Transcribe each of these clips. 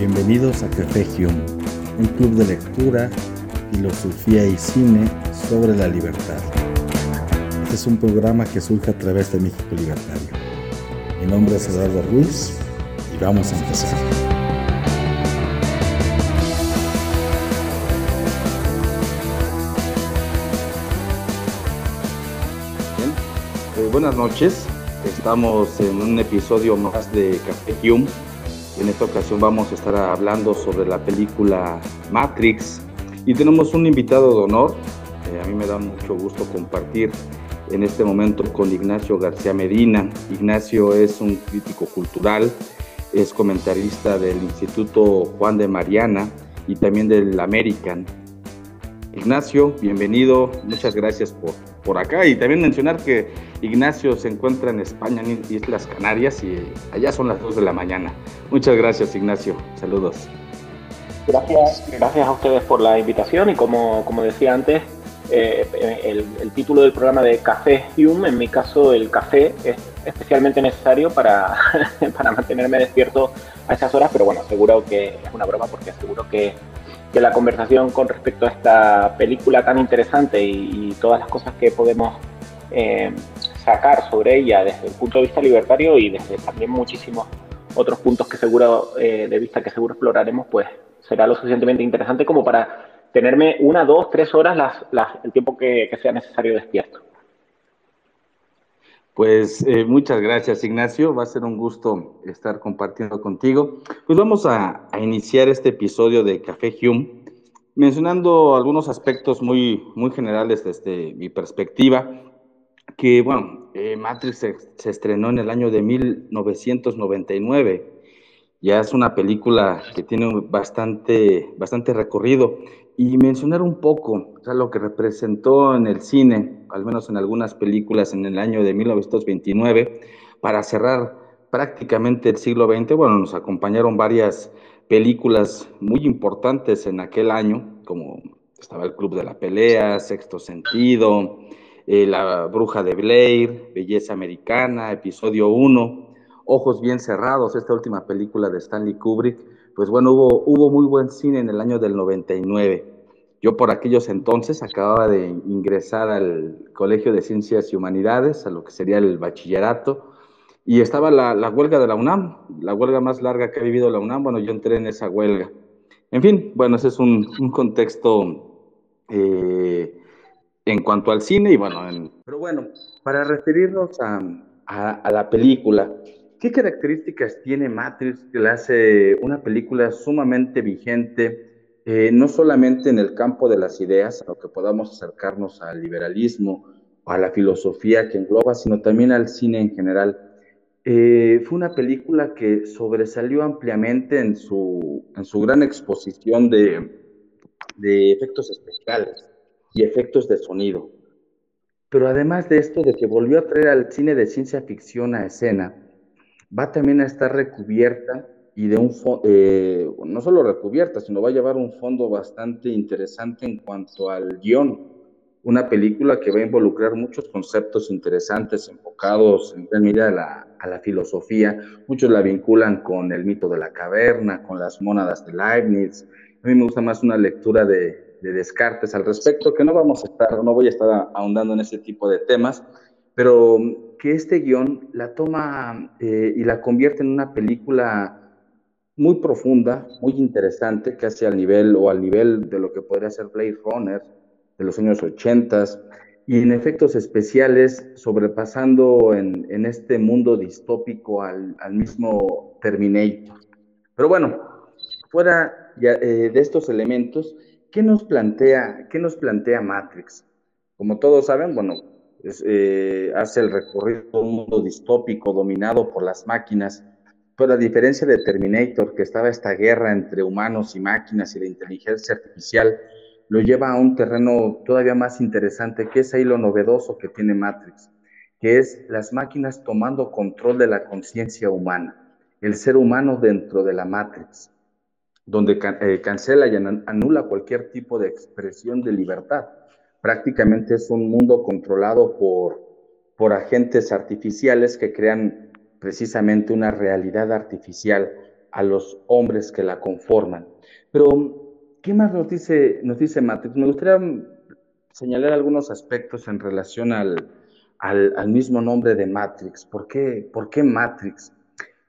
Bienvenidos a Café Hume, un club de lectura, filosofía y cine sobre la libertad. Este es un programa que surge a través de México Libertario. Mi nombre es Eduardo Ruiz y vamos a empezar. Pues buenas noches. Estamos en un episodio más de Café Hume en esta ocasión vamos a estar hablando sobre la película Matrix y tenemos un invitado de honor. Eh, a mí me da mucho gusto compartir en este momento con Ignacio García Medina. Ignacio es un crítico cultural, es comentarista del Instituto Juan de Mariana y también del American. Ignacio, bienvenido, muchas gracias por, por acá y también mencionar que Ignacio se encuentra en España, en Islas Canarias, y allá son las 2 de la mañana. Muchas gracias, Ignacio. Saludos. Gracias, gracias a ustedes por la invitación y como, como decía antes, eh, el, título del programa de Café Hume, en mi caso el café es especialmente necesario para, para mantenerme despierto a esas horas, pero bueno, seguro que es una broma porque seguro que, que la conversación con respecto a esta película tan interesante y, y todas las cosas que podemos eh, sacar sobre ella desde el punto de vista libertario y desde también muchísimos otros puntos que seguro eh, de vista que seguro exploraremos, pues será lo suficientemente interesante como para tenerme una, dos, tres horas las, las, el tiempo que, que, sea necesario despierto. Pues eh, muchas gracias Ignacio, va a ser un gusto estar compartiendo contigo. Pues vamos a, a iniciar este episodio de Café Hume mencionando algunos aspectos muy, muy generales desde mi perspectiva que, bueno, eh, Matrix se, estrenó en el año de 1999. Ya es una película que tiene bastante, bastante recorrido. Y mencionar un poco o lo que representó en el cine, al menos en algunas películas en el año de 1929, para cerrar prácticamente el siglo XX. Bueno, nos acompañaron varias películas muy importantes en aquel año, como estaba el Club de la Pelea, Sexto Sentido, eh, La Bruja de Blair, Belleza Americana, Episodio 1, Ojos Bien Cerrados, esta última película de Stanley Kubrick, pues bueno, hubo, hubo muy buen cine en el año del 99. Yo por aquellos entonces acababa de ingresar al Colegio de Ciencias y Humanidades, a lo que sería el bachillerato, y estaba la, la huelga de la UNAM, la huelga más larga que ha vivido la UNAM, bueno, yo entré en esa huelga. En fin, bueno, ese es un, contexto eh, en cuanto al cine y bueno, en... pero bueno, para referirnos a, a, a, la película, ¿qué características tiene Matrix que le hace una película sumamente vigente, eh, no solamente en el campo de las ideas, a lo que podamos acercarnos al liberalismo a la filosofía que engloba, sino también al cine en general? Eh, fue una película que sobresalió ampliamente en su, en su gran exposición de, de efectos especiales y efectos de sonido. Pero además de esto, de que volvió a traer al cine de ciencia ficción a escena, va también a estar recubierta y de un eh, no solo recubierta, sino va a llevar un fondo bastante interesante en cuanto al guion. Una película que va a involucrar muchos conceptos interesantes enfocados en medida a la, a la filosofía. Muchos la vinculan con el mito de la caverna, con las mónadas de Leibniz. A mí me gusta más una lectura de, de Descartes al respecto, que no vamos a estar, no voy a estar ahondando en ese tipo de temas, pero que este guion la toma eh, y la convierte en una película muy profunda, muy interesante, casi al nivel o al nivel de lo que podría ser Blade Runner de los años 80 y en efectos especiales sobrepasando en, este mundo distópico al, mismo Terminator. Pero bueno, fuera eh, de estos elementos, ¿qué nos plantea, qué nos plantea Matrix? Como todos saben, bueno, eh, hace el recorrido de un mundo distópico dominado por las máquinas, pero a diferencia de Terminator, que estaba esta guerra entre humanos y máquinas y la inteligencia artificial, lo lleva a un terreno todavía más interesante, que es ahí lo novedoso que tiene Matrix, que es las máquinas tomando control de la conciencia humana, el ser humano dentro de la Matrix donde eh, cancela y anula cualquier tipo de expresión de libertad. Prácticamente es un mundo controlado por, por agentes artificiales que crean precisamente una realidad artificial a los hombres que la conforman. Pero, ¿qué más nos dice, nos dice Matrix? Me gustaría señalar algunos aspectos en relación al, al, mismo nombre de Matrix. ¿Por qué, ¿Por qué Matrix?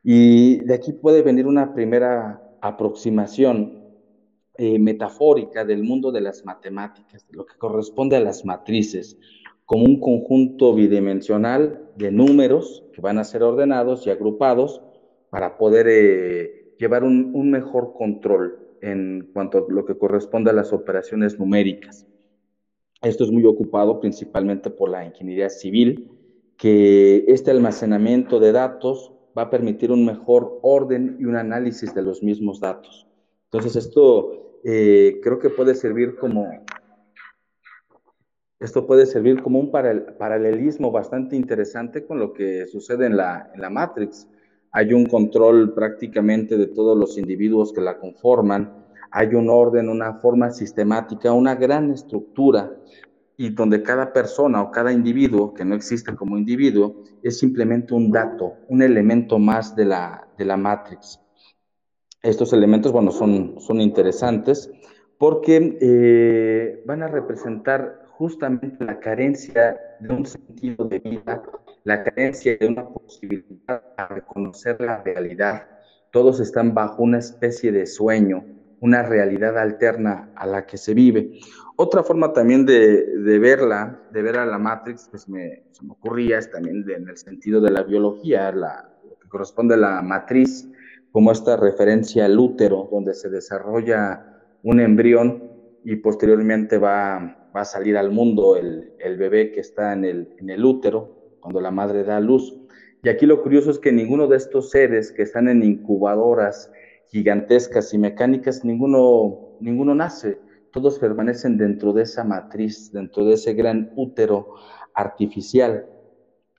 Y de aquí puede venir una primera aproximación eh, metafórica del mundo de las matemáticas, lo que corresponde a las matrices, como un conjunto bidimensional de números que van a ser ordenados y agrupados para poder eh, llevar un, un mejor control en cuanto a lo que corresponde a las operaciones numéricas. Esto es muy ocupado principalmente por la ingeniería civil, que este almacenamiento de datos va a permitir un mejor orden y un análisis de los mismos datos. Entonces, esto eh, creo que puede servir como, esto puede servir como un paralelismo bastante interesante con lo que sucede en la, en la Matrix. Hay un control prácticamente de todos los individuos que la conforman, hay un orden, una forma sistemática, una gran estructura y donde cada persona o cada individuo, que no existe como individuo, es simplemente un dato, un elemento más de la, de la Matrix. Estos elementos, bueno, son, son interesantes porque eh, van a representar justamente la carencia de un sentido de vida, la carencia de una posibilidad a reconocer la realidad. Todos están bajo una especie de sueño, una realidad alterna a la que se vive. Otra forma también de, verla, de ver a la Matrix, que se me, ocurría, es también en el sentido de la biología, la, lo que corresponde a la matriz, como esta referencia al útero, donde se desarrolla un embrión y posteriormente va, a salir al mundo el, bebé que está en el, útero, cuando la madre da luz. Y aquí lo curioso es que ninguno de estos seres que están en incubadoras gigantescas y mecánicas, ninguno, ninguno nace, todos permanecen dentro de esa matriz, dentro de ese gran útero artificial.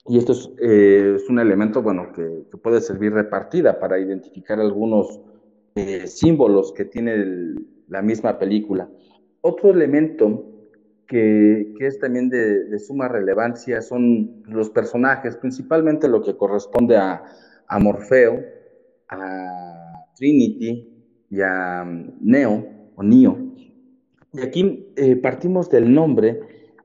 Y esto es, eh, un elemento, bueno, que, puede servir repartida para identificar algunos eh, símbolos que tiene la misma película. Otro elemento que, es también de, suma relevancia son los personajes, principalmente lo que corresponde a, a Morfeo, a Trinity y a mm, Neo o Neo. Y aquí eh, partimos del nombre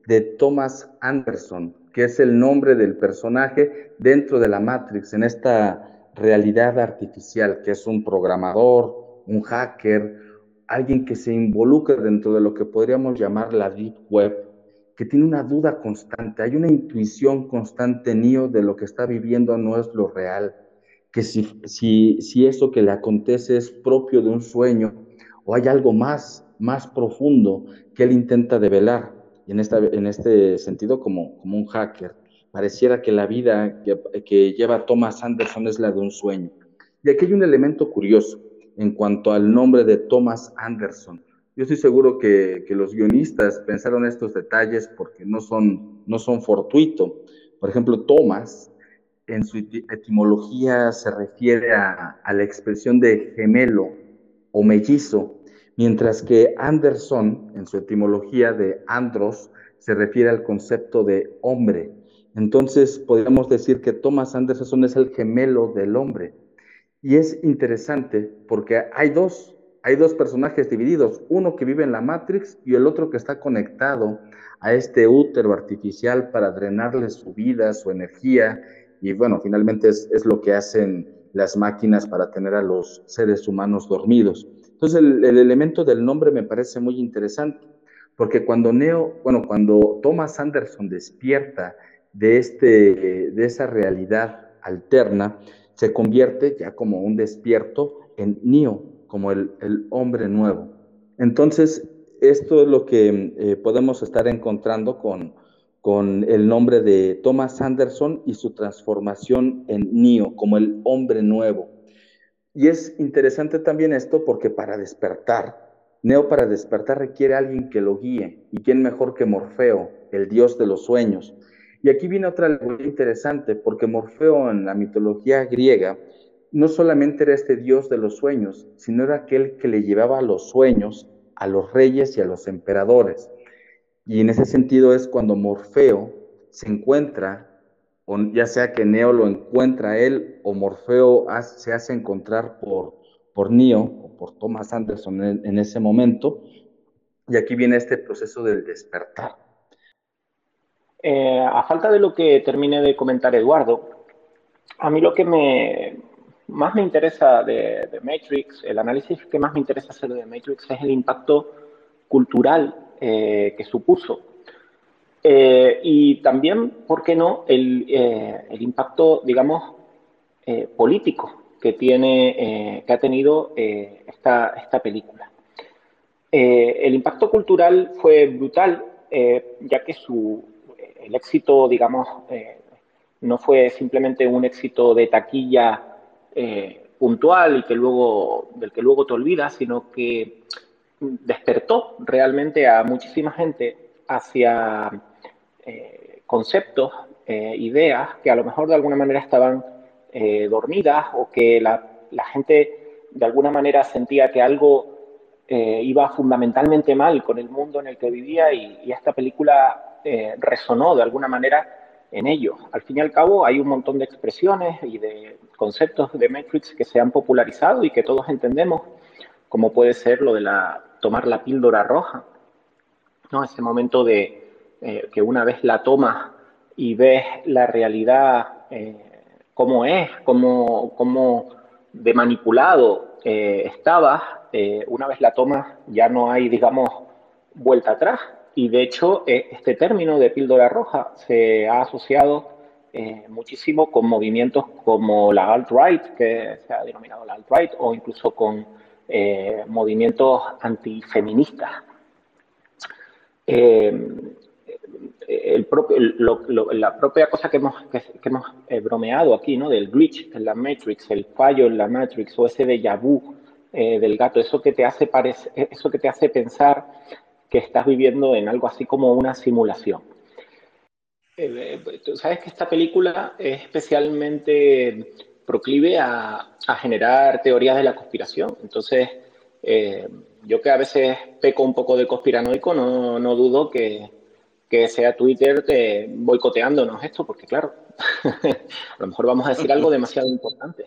de Thomas Anderson, que es el nombre del personaje dentro de la Matrix, en esta realidad artificial, que es un programador, un hacker, alguien que se involucra dentro de lo que podríamos llamar la Deep Web, que tiene una duda constante, hay una intuición constante, Neo, de lo que está viviendo no es lo real que si, si, si eso que le acontece es propio de un sueño o hay algo más, más profundo que él intenta develar. Y en, esta, en este sentido, como, como un hacker, pareciera que la vida que, que lleva Thomas Anderson es la de un sueño. Y aquí hay un elemento curioso en cuanto al nombre de Thomas Anderson. Yo estoy seguro que, que, los guionistas pensaron estos detalles porque no son, no son fortuitos. Por ejemplo, Thomas en su etimología se refiere a, la expresión de gemelo o mellizo, mientras que Anderson, en su etimología de andros, se refiere al concepto de hombre. Entonces, podríamos decir que Thomas Anderson es el gemelo del hombre. Y es interesante porque hay dos, hay dos personajes divididos, uno que vive en la Matrix y el otro que está conectado a este útero artificial para drenarle su vida, su energía y bueno, finalmente es, lo que hacen las máquinas para tener a los seres humanos dormidos. Entonces el, elemento del nombre me parece muy interesante, porque cuando Neo, bueno, cuando Thomas Anderson despierta de, este, de esa realidad alterna, se convierte ya como un despierto en Neo, como el, hombre nuevo. Entonces, esto es lo que eh, podemos estar encontrando con, con el nombre de Thomas Anderson y su transformación en Neo, como el hombre nuevo. Y es interesante también esto porque para despertar, Neo para despertar requiere alguien que lo guíe. ¿Y quién mejor que Morfeo, el dios de los sueños? Y aquí viene otra alegoría interesante, porque Morfeo en la mitología griega no solamente era este dios de los sueños, sino era aquel que le llevaba los sueños a los reyes y a los emperadores. Y en ese sentido es cuando Morfeo se encuentra, ya sea que Neo lo encuentra él o Morfeo se hace encontrar por, por Neo o por Thomas Anderson en, ese momento. Y aquí viene este proceso del despertar. Eh, a falta de lo que termine de comentar Eduardo, a mí lo que me, más me interesa de, Matrix, el análisis que más me interesa hacer de Matrix es el impacto cultural eh, que supuso. Eh, y también, ¿por qué no?, el, el impacto, digamos, político que, tiene, que ha tenido esta, esta película. el impacto cultural fue brutal, ya que su, el éxito, digamos, eh, no fue simplemente un éxito de taquilla eh, puntual y que luego, del que luego te olvidas, sino que despertó realmente a muchísima gente hacia eh, conceptos, ideas que a lo mejor de alguna manera estaban dormidas o que la, gente de alguna manera sentía que algo iba fundamentalmente mal con el mundo en el que vivía y, y esta película eh, resonó de alguna manera en ello. Al fin y al cabo hay un montón de expresiones y de conceptos de Matrix que se han popularizado y que todos entendemos, como puede ser lo de la, tomar la píldora roja, ¿no? ese momento de eh, que una vez la tomas y ves la realidad eh, como es, como, como de manipulado estabas, una vez la tomas ya no hay, digamos, vuelta atrás y de hecho, eh, este término de píldora roja se ha asociado eh, muchísimo con movimientos como la alt-right, que se ha denominado la alt-right, o incluso con eh, movimientos antifeministas. La propia cosa que hemos, hemos bromeado aquí, ¿no? del glitch en la Matrix, el fallo en la Matrix o ese déjà vu del gato, eso que te hace, eso que te hace pensar que estás viviendo en algo así como una simulación. Eh, eh, tú sabes que esta película es especialmente proclive a, generar teorías de la conspiración. Entonces, eh, yo que a veces peco un poco de conspiranoico, no, no dudo que, que, sea Twitter boicoteándonos esto, porque claro, a lo mejor vamos a decir algo demasiado importante.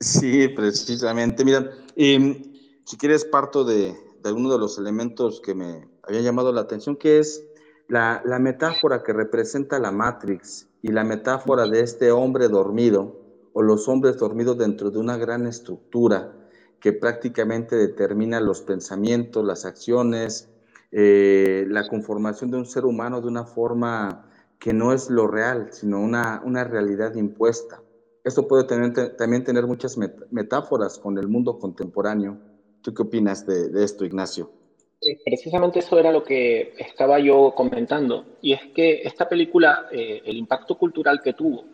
sí, precisamente. Mira, si quieres parto de, de alguno de los elementos que me había llamado la atención, que es la, metáfora que representa la Matrix y la metáfora de este hombre dormido o los hombres dormidos dentro de una gran estructura que prácticamente determina los pensamientos, las acciones, eh, la conformación de un ser humano de una forma que no es lo real, sino una, una realidad impuesta. Esto puede tener, también tener muchas metáforas con el mundo contemporáneo ¿Tú qué opinas de, esto, Ignacio? Eh, precisamente eso era lo que estaba yo comentando, y es que esta película, eh, el impacto cultural que tuvo,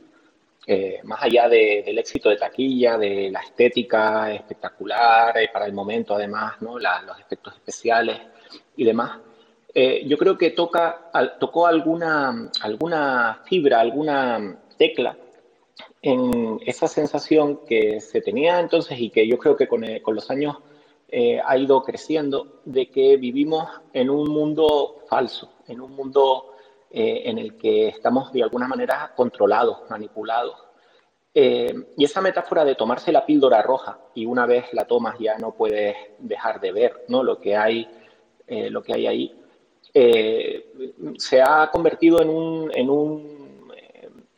eh, más allá del éxito de taquilla, de la estética espectacular para el momento, además, ¿no? los efectos especiales y demás, yo creo que toca, tocó alguna, alguna fibra, alguna tecla en esa sensación que se tenía entonces y que yo creo que con, con los años eh, ha ido creciendo, de que vivimos en un mundo falso, en un mundo eh, en el que estamos de alguna manera controlados, manipulados. Eh, y esa metáfora de tomarse la píldora roja y una vez la tomas ya no puedes dejar de ver ¿no? lo, que hay, lo que hay ahí, se ha convertido en un, en un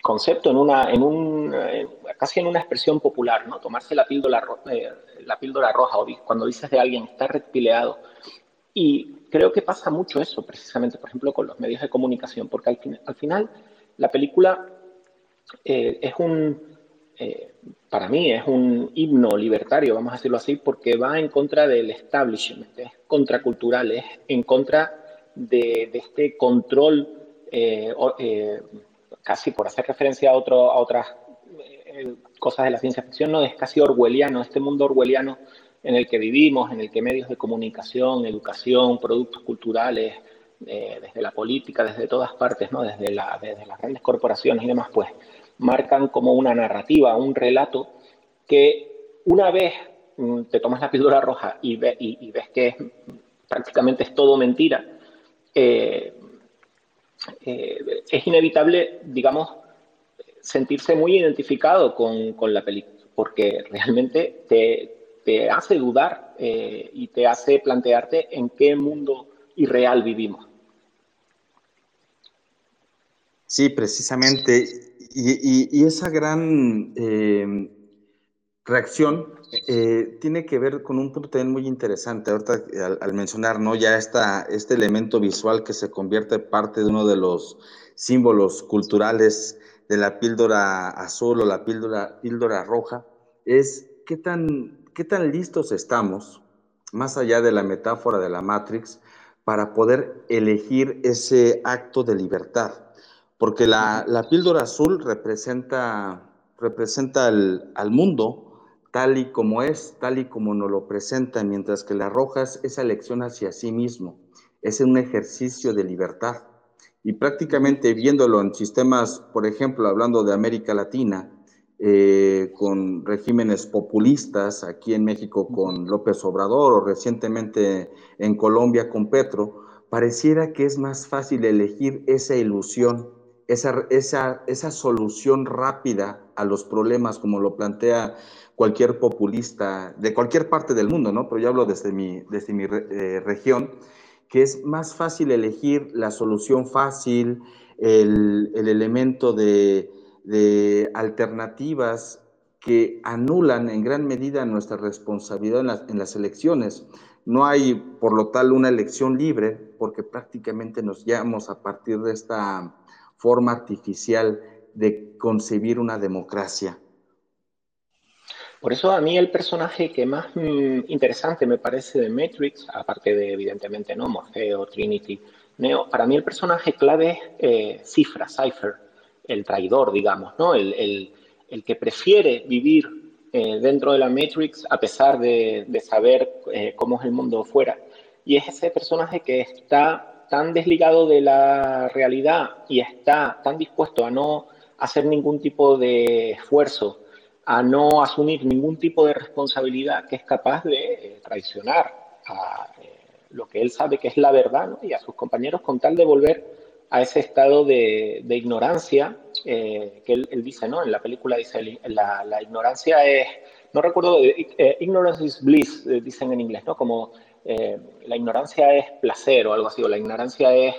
concepto, en una, en un, casi en una expresión popular, ¿no? tomarse la píldora, la píldora roja o cuando dices de alguien está reptileado. Y creo que pasa mucho eso, precisamente, por ejemplo, con los medios de comunicación, porque al, al final la película eh, es un, eh, para mí, es un himno libertario, vamos a decirlo así, porque va en contra del establishment, es contracultural, es en contra de, este control, eh, casi por hacer referencia a, otro, a otras cosas de la ciencia ficción, no es casi orwelliano, este mundo orwelliano en el que vivimos, en el que medios de comunicación, educación, productos culturales, eh, desde la política, desde todas partes, ¿no? desde, la, desde las grandes corporaciones y demás, pues marcan como una narrativa, un relato que una vez mm, te tomas la píldora roja y, y, ves que prácticamente es todo mentira, eh, eh, es inevitable, digamos, sentirse muy identificado con, la, porque realmente te, hace dudar eh, y te hace plantearte en qué mundo irreal vivimos. Sí, precisamente. Y, esa gran eh, reacción eh, tiene que ver con un punto también muy interesante. Ahorita al, mencionar, ¿no? Ya esta, este elemento visual que se convierte parte de uno de los símbolos culturales de la píldora azul o la píldora, píldora roja, es qué tan, qué tan listos estamos, más allá de la metáfora de la Matrix, para poder elegir ese acto de libertad. Porque la, la píldora azul representa, representa al mundo, tal y como es, tal y como nos lo presenta, mientras que la roja es esa elección hacia sí mismo, es un ejercicio de libertad. Y prácticamente viéndolo en sistemas, por ejemplo, hablando de América Latina, eh, con regímenes populistas, aquí en México con López Obrador o recientemente en Colombia con Petro, pareciera que es más fácil elegir esa ilusión, esa, esa, esa solución rápida a los problemas, como lo plantea cualquier populista de cualquier parte del mundo, ¿no? Pero yo hablo desde mi, desde mi eh, región, que es más fácil elegir la solución fácil, el, el elemento de, de, alternativas que anulan en gran medida nuestra responsabilidad en las, en las elecciones. No hay, por lo tal, una elección libre, porque prácticamente nos guiamos a partir de esta forma artificial de concebir una democracia. Por eso a mí el personaje que más mm, interesante me parece de Matrix, aparte de evidentemente no Morfeo, Trinity, Neo, para mí el personaje clave es eh, Cifra, Cypher, el traidor, digamos, ¿no? El, que prefiere vivir eh, dentro de la Matrix a pesar de, saber eh, cómo es el mundo fuera. Y es ese personaje que está tan desligado de la realidad y está tan dispuesto a no hacer ningún tipo de esfuerzo a no asumir ningún tipo de responsabilidad que es capaz de eh, traicionar a eh, lo que él sabe que es la verdad y a sus compañeros con tal de volver a ese estado de, ignorancia eh, que él, dice, ¿no? En la película dice, la, la ignorancia es, no recuerdo, ignorance is bliss, dicen en inglés, ¿no? Como la ignorancia es placer o algo así, o la ignorancia es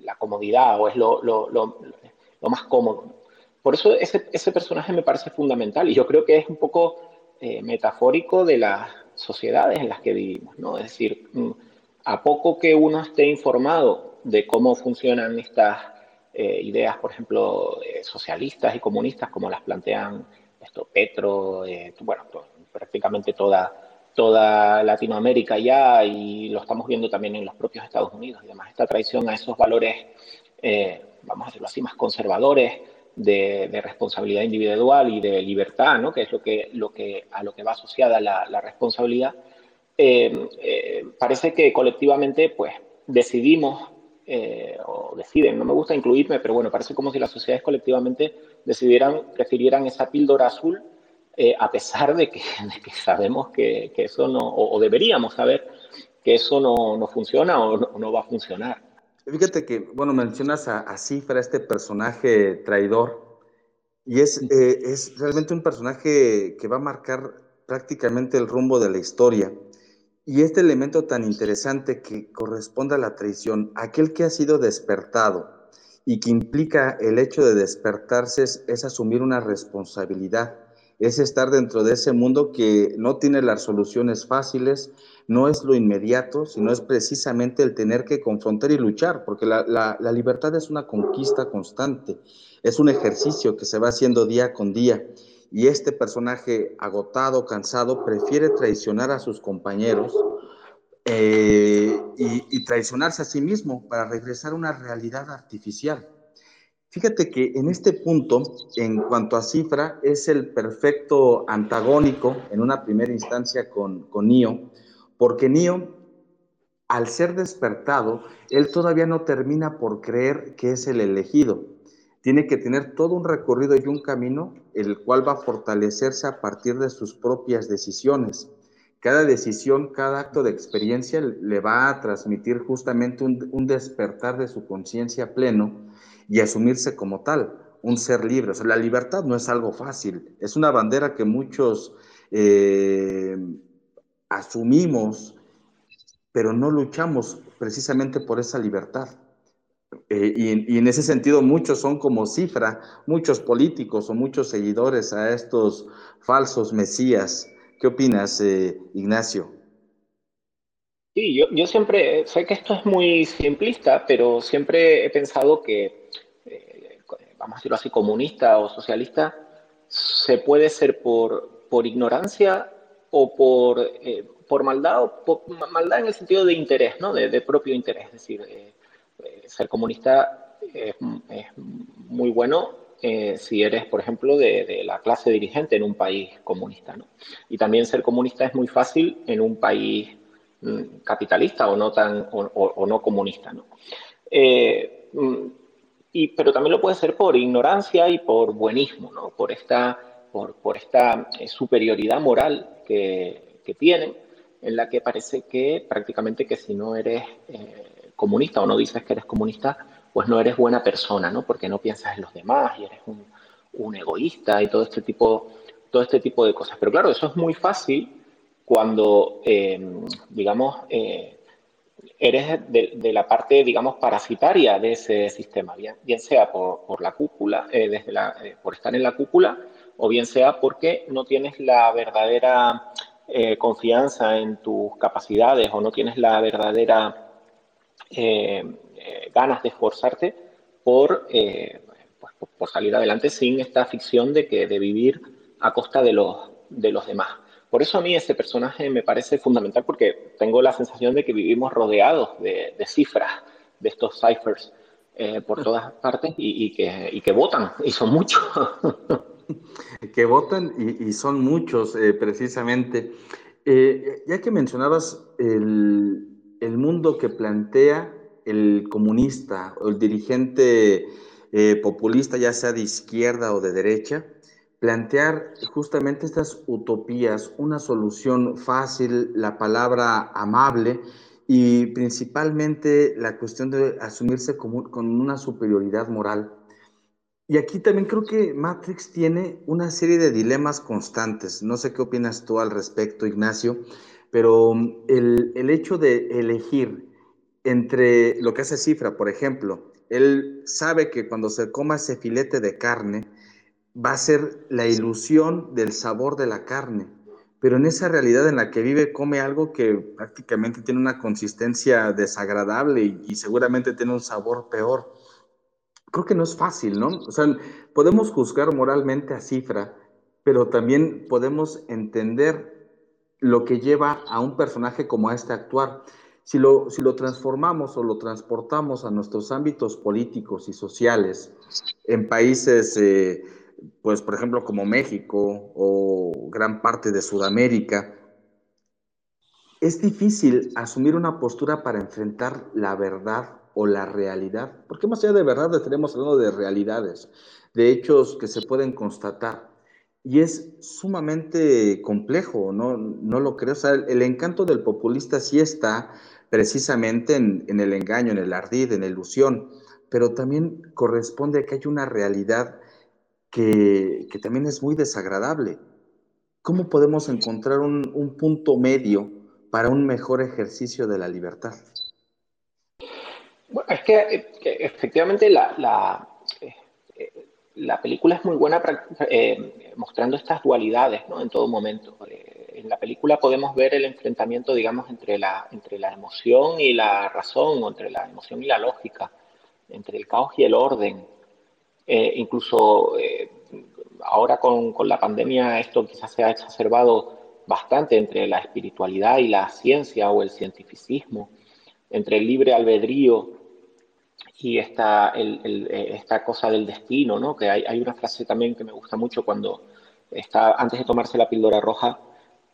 la comodidad o es lo, lo, lo, más cómodo. Por eso ese, ese, personaje me parece fundamental y yo creo que es un poco eh, metafórico de las sociedades en las que vivimos, ¿no? Es decir, mm, a poco que uno esté informado de cómo funcionan estas eh, ideas, por ejemplo, eh, socialistas y comunistas, como las plantean esto, Petro, bueno, prácticamente toda, toda Latinoamérica ya, y lo estamos viendo también en los propios Estados Unidos y demás, esta traición a esos valores, vamos a decirlo así, más conservadores, de, responsabilidad individual y de libertad, ¿no? que es lo que, lo que, a lo que va asociada la, responsabilidad, eh, eh, parece que colectivamente pues, decidimos eh, o deciden, no me gusta incluirme, pero bueno, parece como si las sociedades colectivamente decidieran, prefirieran esa píldora azul a pesar de que, sabemos que, eso no, o, deberíamos saber que eso no, no funciona o no va a funcionar. Fíjate que, bueno, mencionas a, Cifra, este personaje traidor, y es, eh, es realmente un personaje que va a marcar prácticamente el rumbo de la historia. Y este elemento tan interesante que corresponde a la traición, aquel que ha sido despertado y que implica el hecho de despertarse es asumir una responsabilidad, es estar dentro de ese mundo que no tiene las soluciones fáciles, no es lo inmediato, sino es precisamente el tener que confrontar y luchar, porque la, libertad es una conquista constante, es un ejercicio que se va haciendo día con día. Y este personaje agotado, cansado, prefiere traicionar a sus compañeros eh, y, y traicionarse a sí mismo para regresar a una realidad artificial. Fíjate que en este punto, en cuanto a cifra, es el perfecto antagónico en una primera instancia con, con Neo, porque Neo, al ser despertado, él todavía no termina por creer que es el elegido. Tiene que tener todo un recorrido y un camino, el cual va a fortalecerse a partir de sus propias decisiones. Cada decisión, cada acto de experiencia le va a transmitir justamente un, despertar de su conciencia pleno y asumirse como tal. un ser libre. O sea, la libertad no es algo fácil, es una bandera que muchos eh, asumimos, pero no luchamos precisamente por esa libertad. Eh, y, en ese sentido muchos son como cifra, muchos políticos o muchos seguidores a estos falsos mesías. ¿Qué opinas, eh, Ignacio? Sí, yo, yo, siempre, sé que esto es muy simplista, pero siempre he pensado que, eh, vamos a decirlo así, comunista o socialista, se puede ser por, por ignorancia o por, por maldad, o por, maldad en el sentido de interés, ¿no? de, de propio interés. Es decir, eh, ser comunista es, muy bueno eh, si eres, por ejemplo, de, la clase dirigente en un país comunista. ¿no? Y también ser comunista es muy fácil en un país mm, capitalista o no, tan, o, no comunista. ¿no? Eh, mm, y, pero también lo puede ser por ignorancia y por buenismo, ¿no? por, esta, por, por esta superioridad moral que, que, tienen, en la que parece que prácticamente que si no eres comunista o no dices que eres comunista, pues no eres buena persona, ¿no? Porque no piensas en los demás y eres un, egoísta y todo este, tipo, todo este tipo de cosas. Pero claro, eso es muy fácil cuando, em, digamos, eh, eres de, la parte, digamos, parasitaria de ese sistema, bien, sea por, la cúpula, eh, desde la, eh, por estar en la cúpula, o bien sea porque no tienes la verdadera confianza en tus capacidades o no tienes la verdadera eh, eh, ganas de esforzarte por, eh, pues, por salir adelante sin esta ficción de, que, de vivir a costa de los, de los demás. Por eso a mí ese personaje me parece fundamental porque tengo la sensación de que vivimos rodeados de, cifras, de estos ciphers por todas partes y, que, y, que, votan, y son muchos. que votan y, son muchos, precisamente. ya que mencionabas el, el mundo que plantea el comunista o el dirigente eh, populista, ya sea de izquierda o de derecha, plantear justamente estas utopías, una solución fácil, la palabra amable y principalmente la cuestión de asumirse como, con una superioridad moral. Y aquí también creo que Matrix tiene una serie de dilemas constantes. No sé qué opinas tú al respecto, Ignacio, pero mm, el, el hecho de elegir entre lo que hace Cifra, por ejemplo, él sabe que cuando se coma ese filete de carne, va a ser la ilusión del sabor de la carne, pero en esa realidad en la que vive come algo que prácticamente tiene una consistencia desagradable y, y seguramente tiene un sabor peor. Creo que no es fácil, ¿no? O sea, podemos juzgar moralmente a Cifra, pero también podemos entender lo que lleva a un personaje como a este actuar. Si lo, si lo transformamos o lo transportamos a nuestros ámbitos políticos y sociales, en países, eh, pues por ejemplo como México o gran parte de Sudamérica, es difícil asumir una postura para enfrentar la verdad o la realidad, porque más allá de verdad estaremos hablando de realidades, de hechos que se pueden constatar y es sumamente complejo, ¿no? No lo creo. O sea, el, encanto del populista sí está precisamente en, el engaño, en el ardid, en la ilusión, pero también corresponde a que hay una realidad que, también es muy desagradable. ¿Cómo podemos encontrar un, punto medio para un mejor ejercicio de la libertad? Bueno, es que, efectivamente la, eh, la película es muy buena eh, mostrando estas dualidades ¿no? en todo momento. Eh, en la película podemos ver el enfrentamiento, digamos, entre la, entre la emoción y la razón, o entre la emoción y la lógica, entre el caos y el orden. Eh, incluso ahora con, con, la pandemia esto quizás se ha exacerbado bastante entre la espiritualidad y la ciencia o el cientificismo, entre el libre albedrío y esta, eh, esta cosa del destino, ¿no? Que hay, hay, una frase también que me gusta mucho cuando está, antes de tomarse la píldora roja,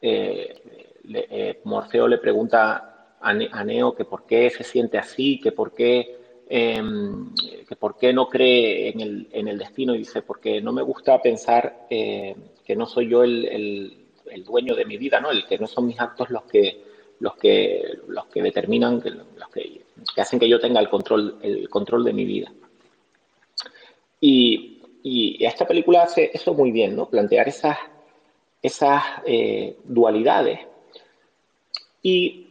eh, eh, Morfeo le pregunta a, Neo que por qué se siente así, que por qué, em, que por qué no cree en el, en el, destino, dice, porque no me gusta pensar que no soy yo el, el, dueño de mi vida, ¿no? El que no son mis actos los que, los que, los que determinan, los que que hacen que yo tenga el control, el control de mi vida. Y, y esta película hace eso muy bien, ¿no? Plantear esas, esas eh, dualidades. Y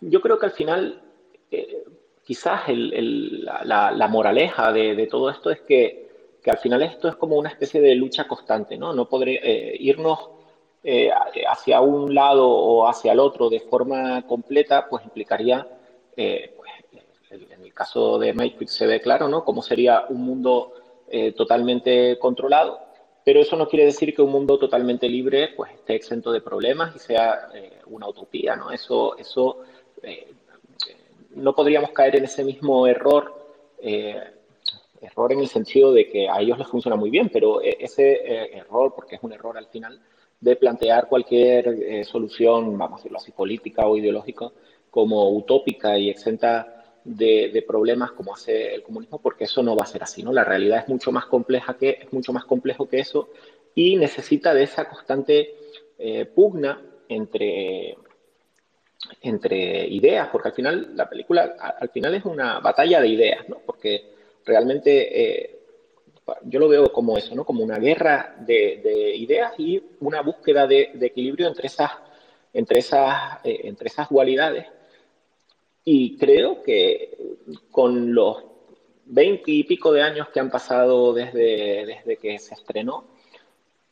yo creo que al final, eh, quizás la, moraleja de, todo esto es que, al final esto es como una especie de lucha constante, ¿no? No podré eh, irnos hacia un lado o hacia el otro de forma completa, pues implicaría en el caso de Matrix se ve claro, ¿no? Cómo sería un mundo eh, totalmente controlado, pero eso no quiere decir que un mundo totalmente libre pues esté exento de problemas y sea eh, una utopía, ¿no? Eso, eso eh, no podríamos caer en ese mismo error, error en el sentido de que a ellos les funciona muy bien, pero ese error, porque es un error al final, de plantear cualquier solución, vamos a decirlo así, política o ideológica, como utópica y exenta de, problemas como hace el comunismo, porque eso no va a ser así, ¿no? La realidad es mucho más compleja que, es mucho más complejo que eso y necesita de esa constante eh, pugna entre, entre ideas, porque al final la película al final es una batalla de ideas, ¿no? Porque realmente eh, yo lo veo como eso, ¿no? Como una guerra de, ideas y una búsqueda de, equilibrio entre esas, entre esas, eh, entre esas dualidades y creo que con los veinte y pico de años que han pasado desde, desde que se estrenó,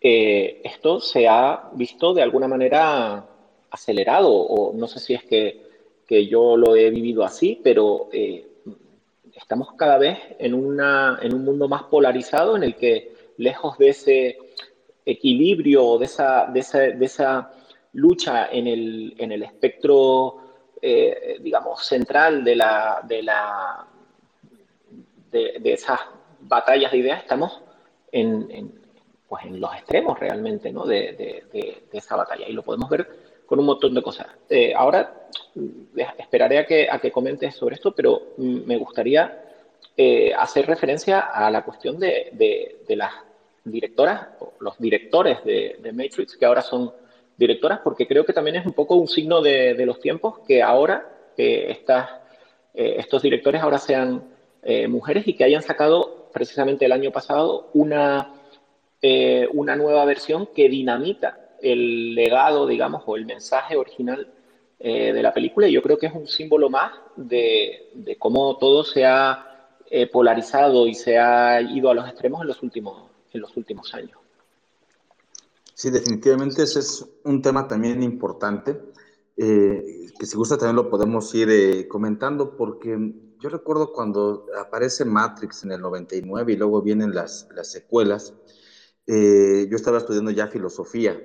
eh, esto se ha visto de alguna manera acelerado, o no sé si es que, que yo lo he vivido así, pero eh, estamos cada vez en, una, en un mundo más polarizado en el que lejos de ese equilibrio, de esa, de esa, de esa lucha en el, en el espectro eh, digamos, central de, la, de, la, de, esas batallas de ideas, estamos en, pues en los extremos realmente ¿no? de, esa batalla y lo podemos ver con un montón de cosas. Eh, ahora esperaré a que, a que comentes sobre esto, pero me gustaría eh, hacer referencia a la cuestión de, las directoras, los directores de Matrix, que ahora son directoras, porque creo que también es un poco un signo de, los tiempos que ahora eh, estos directores ahora sean eh, mujeres y que hayan sacado precisamente el año pasado una, eh, una nueva versión que dinamita el legado, digamos, o el mensaje original de la película. Y yo creo que es un símbolo más de, de cómo todo se ha polarizado y se ha ido a los extremos en los últimos, en los últimos años. Sí, definitivamente ese es un tema también importante, eh, que si gusta también lo podemos ir eh, comentando, porque yo recuerdo cuando aparece Matrix en el 99 y luego vienen las, las secuelas, eh, yo estaba estudiando ya filosofía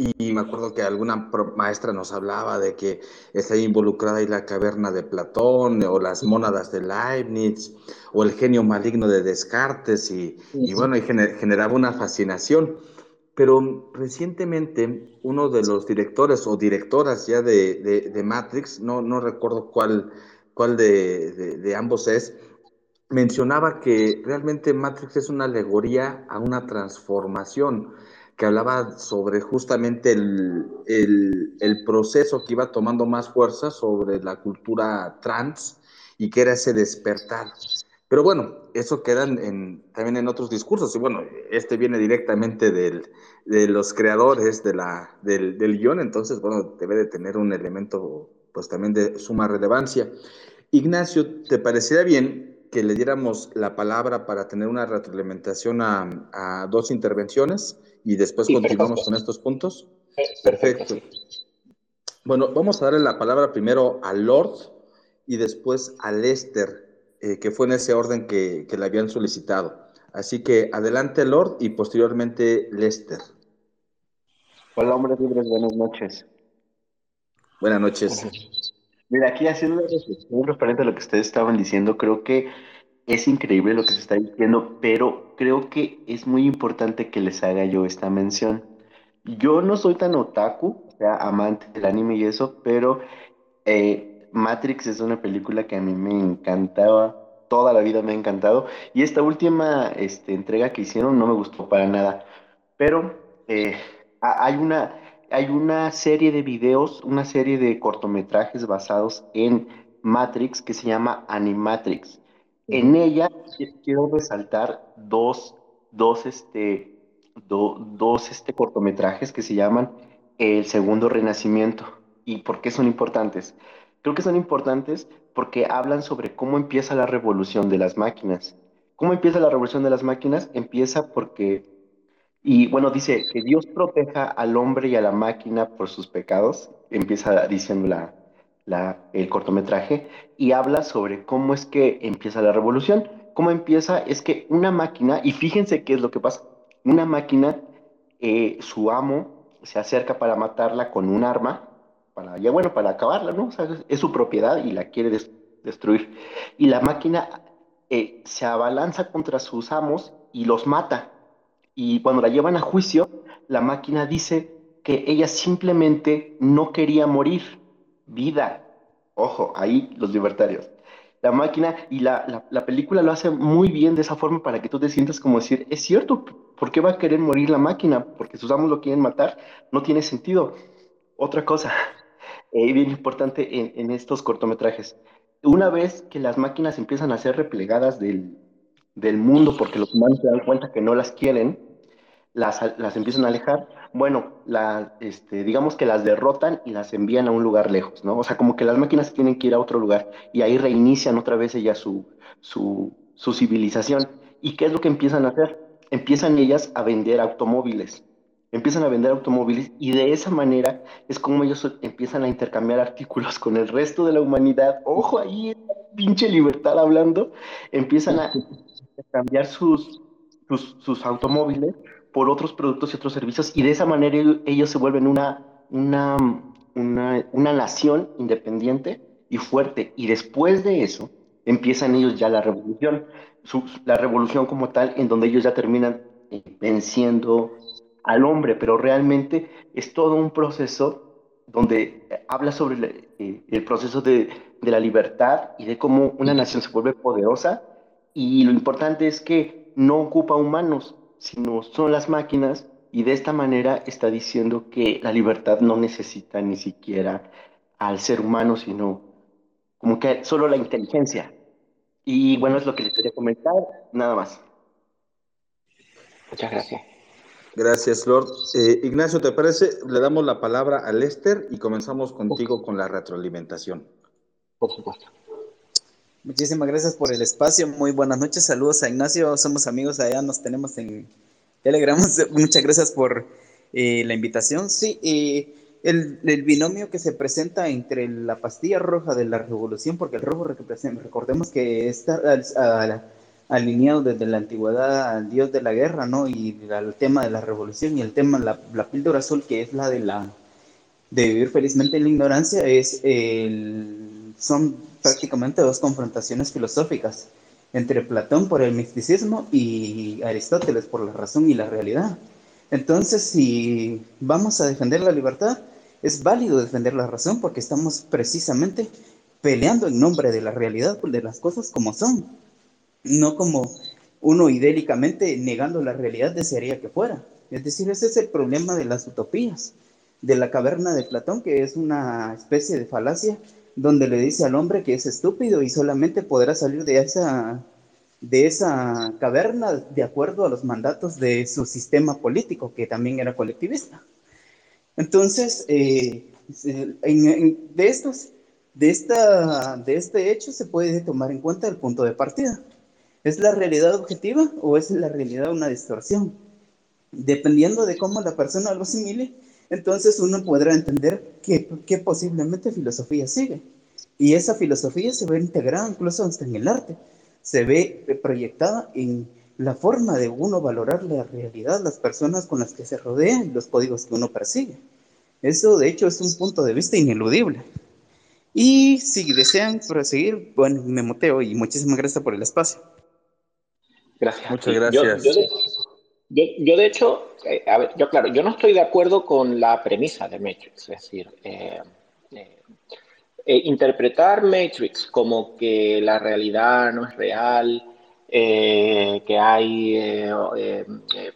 y me acuerdo que alguna maestra nos hablaba de que está involucrada ahí la caverna de Platón o las mónadas de Leibniz o el genio maligno de Descartes y, y bueno, y generaba una fascinación. Pero recientemente uno de los directores o directoras ya de, Matrix, no, no recuerdo cuál, cuál de, ambos es, mencionaba que realmente Matrix es una alegoría a una transformación, que hablaba sobre justamente el, el, proceso que iba tomando más fuerza sobre la cultura trans y que era ese despertar. Pero bueno, eso queda en, también en otros discursos. Y bueno, este viene directamente del, de los creadores de la, del, del, guion, entonces, bueno, debe de tener un elemento pues también de suma relevancia. Ignacio, ¿te parecería bien que le diéramos la palabra para tener una retroalimentación a, a dos intervenciones y después continuamos con estos puntos? Perfecto. Bueno, vamos a darle la palabra primero a Lord y después a Lester eh, que fue en ese orden que, que le habían solicitado. Así que adelante Lord y posteriormente Lester. Hola hombres libres, buenas noches. Buenas noches. Mira, aquí haciendo una reflexión referente a lo que ustedes estaban diciendo, creo que es increíble lo que se está diciendo, pero creo que es muy importante que les haga yo esta mención. Yo no soy tan otaku, o sea, amante del anime y eso, pero eh, Matrix es una película que a mí me encantaba, toda la vida me ha encantado, y esta última este, entrega que hicieron no me gustó para nada, pero eh, hay, una, hay una serie de videos, una serie de cortometrajes basados en Matrix que se llama Animatrix. En ella quiero resaltar dos, dos, este, dos este, cortometrajes que se llaman El Segundo Renacimiento. ¿Y por qué son importantes? Creo que son importantes porque hablan sobre cómo empieza la revolución de las máquinas. ¿Cómo empieza la revolución de las máquinas? Empieza porque, y bueno, dice que Dios proteja al hombre y a la máquina por sus pecados. Empieza diciendo la, el cortometraje y habla sobre cómo es que empieza la revolución. Cómo empieza es que una máquina, y fíjense qué es lo que pasa, una máquina, eh, su amo se acerca para matarla con un arma, para, ya bueno, para acabarla, ¿no? O sea, es su propiedad y la quiere destruir. Y la máquina eh, se abalanza contra sus amos y los mata. Y cuando la llevan a juicio, la máquina dice que ella simplemente no quería morir vida. Ojo, ahí los libertarios. La máquina y la, la, película lo hace muy bien de esa forma para que tú te sientas como decir, es cierto, ¿por qué va a querer morir la máquina? Porque sus amos lo quieren matar, no tiene sentido. Otra cosa, eh, bien importante en, en, estos cortometrajes, una vez que las máquinas empiezan a ser replegadas del, del mundo porque los humanos se dan cuenta que no las quieren, las, las empiezan a alejar, bueno, la, este, digamos que las derrotan y las envían a un lugar lejos, ¿no? O sea, como que las máquinas tienen que ir a otro lugar y ahí reinician otra vez ellas su, su, su civilización. ¿Y qué es lo que empiezan a hacer? Empiezan ellas a vender automóviles. Empiezan a vender automóviles y de esa manera es como ellos empiezan a intercambiar artículos con el resto de la humanidad. Ojo ahí, pinche libertad hablando. Empiezan a intercambiar sus, sus, sus automóviles por otros productos y otros servicios y de esa manera ellos se vuelven una, una, una, una nación independiente y fuerte. Y después de eso empiezan ellos ya la revolución, la revolución como tal, en donde ellos ya terminan eh, venciendo al hombre, pero realmente es todo un proceso donde habla sobre el, eh, el proceso de, de, la libertad y de cómo una nación se vuelve poderosa. Y lo importante es que no ocupa humanos, sino son las máquinas y de esta manera está diciendo que la libertad no necesita ni siquiera al ser humano, sino como que solo la inteligencia. Y bueno, es lo que les quería comentar, nada más. Muchas gracias. Gracias, Lord. Eh, Ignacio, ¿te parece? Le damos la palabra a Lester y comenzamos contigo con la retroalimentación. Por supuesto. Muchísimas gracias por el espacio. Muy buenas noches. Saludos a Ignacio. Somos amigos allá, nos tenemos en Telegram. Muchas gracias por eh, la invitación. Sí, eh, el, el, binomio que se presenta entre la pastilla roja de la revolución, porque el rojo, recordemos que está alineado desde la antigüedad al dios de la guerra, ¿no? Y al tema de la revolución y el tema, la, la píldora azul, que es la de la de vivir felizmente en la ignorancia, es el, son prácticamente dos confrontaciones filosóficas entre Platón por el misticismo y Aristóteles por la razón y la realidad. Entonces, si vamos a defender la libertad, es válido defender la razón porque estamos precisamente peleando en nombre de la realidad, de las cosas como son, no como uno idélicamente negando la realidad desearía que fuera. Es decir, ese es el problema de las utopías, de la caverna de Platón, que es una especie de falacia donde le dice al hombre que es estúpido y solamente podrá salir de esa, de esa caverna de acuerdo a los mandatos de su sistema político, que también era colectivista. Entonces, eh, de, estos, de, esta, de este hecho se puede tomar en cuenta el punto de partida. ¿Es la realidad objetiva o es la realidad una distorsión? Dependiendo de cómo la persona lo asimile, entonces uno podrá entender qué, posiblemente filosofía sigue. Y esa filosofía se ve integrada incluso hasta en el arte, se ve proyectada en la forma de uno valorar la realidad, las personas con las que se rodea y los códigos que uno persigue. Eso, de hecho, es un punto de vista ineludible. Y si desean proseguir, bueno, me moteo y muchísimas gracias por el espacio. Gracias. Muchas gracias. Yo, de hecho, eh, yo claro, yo no estoy de acuerdo con la premisa de Matrix, es decir, eh, eh, interpretar Matrix como que la realidad no es real, que hay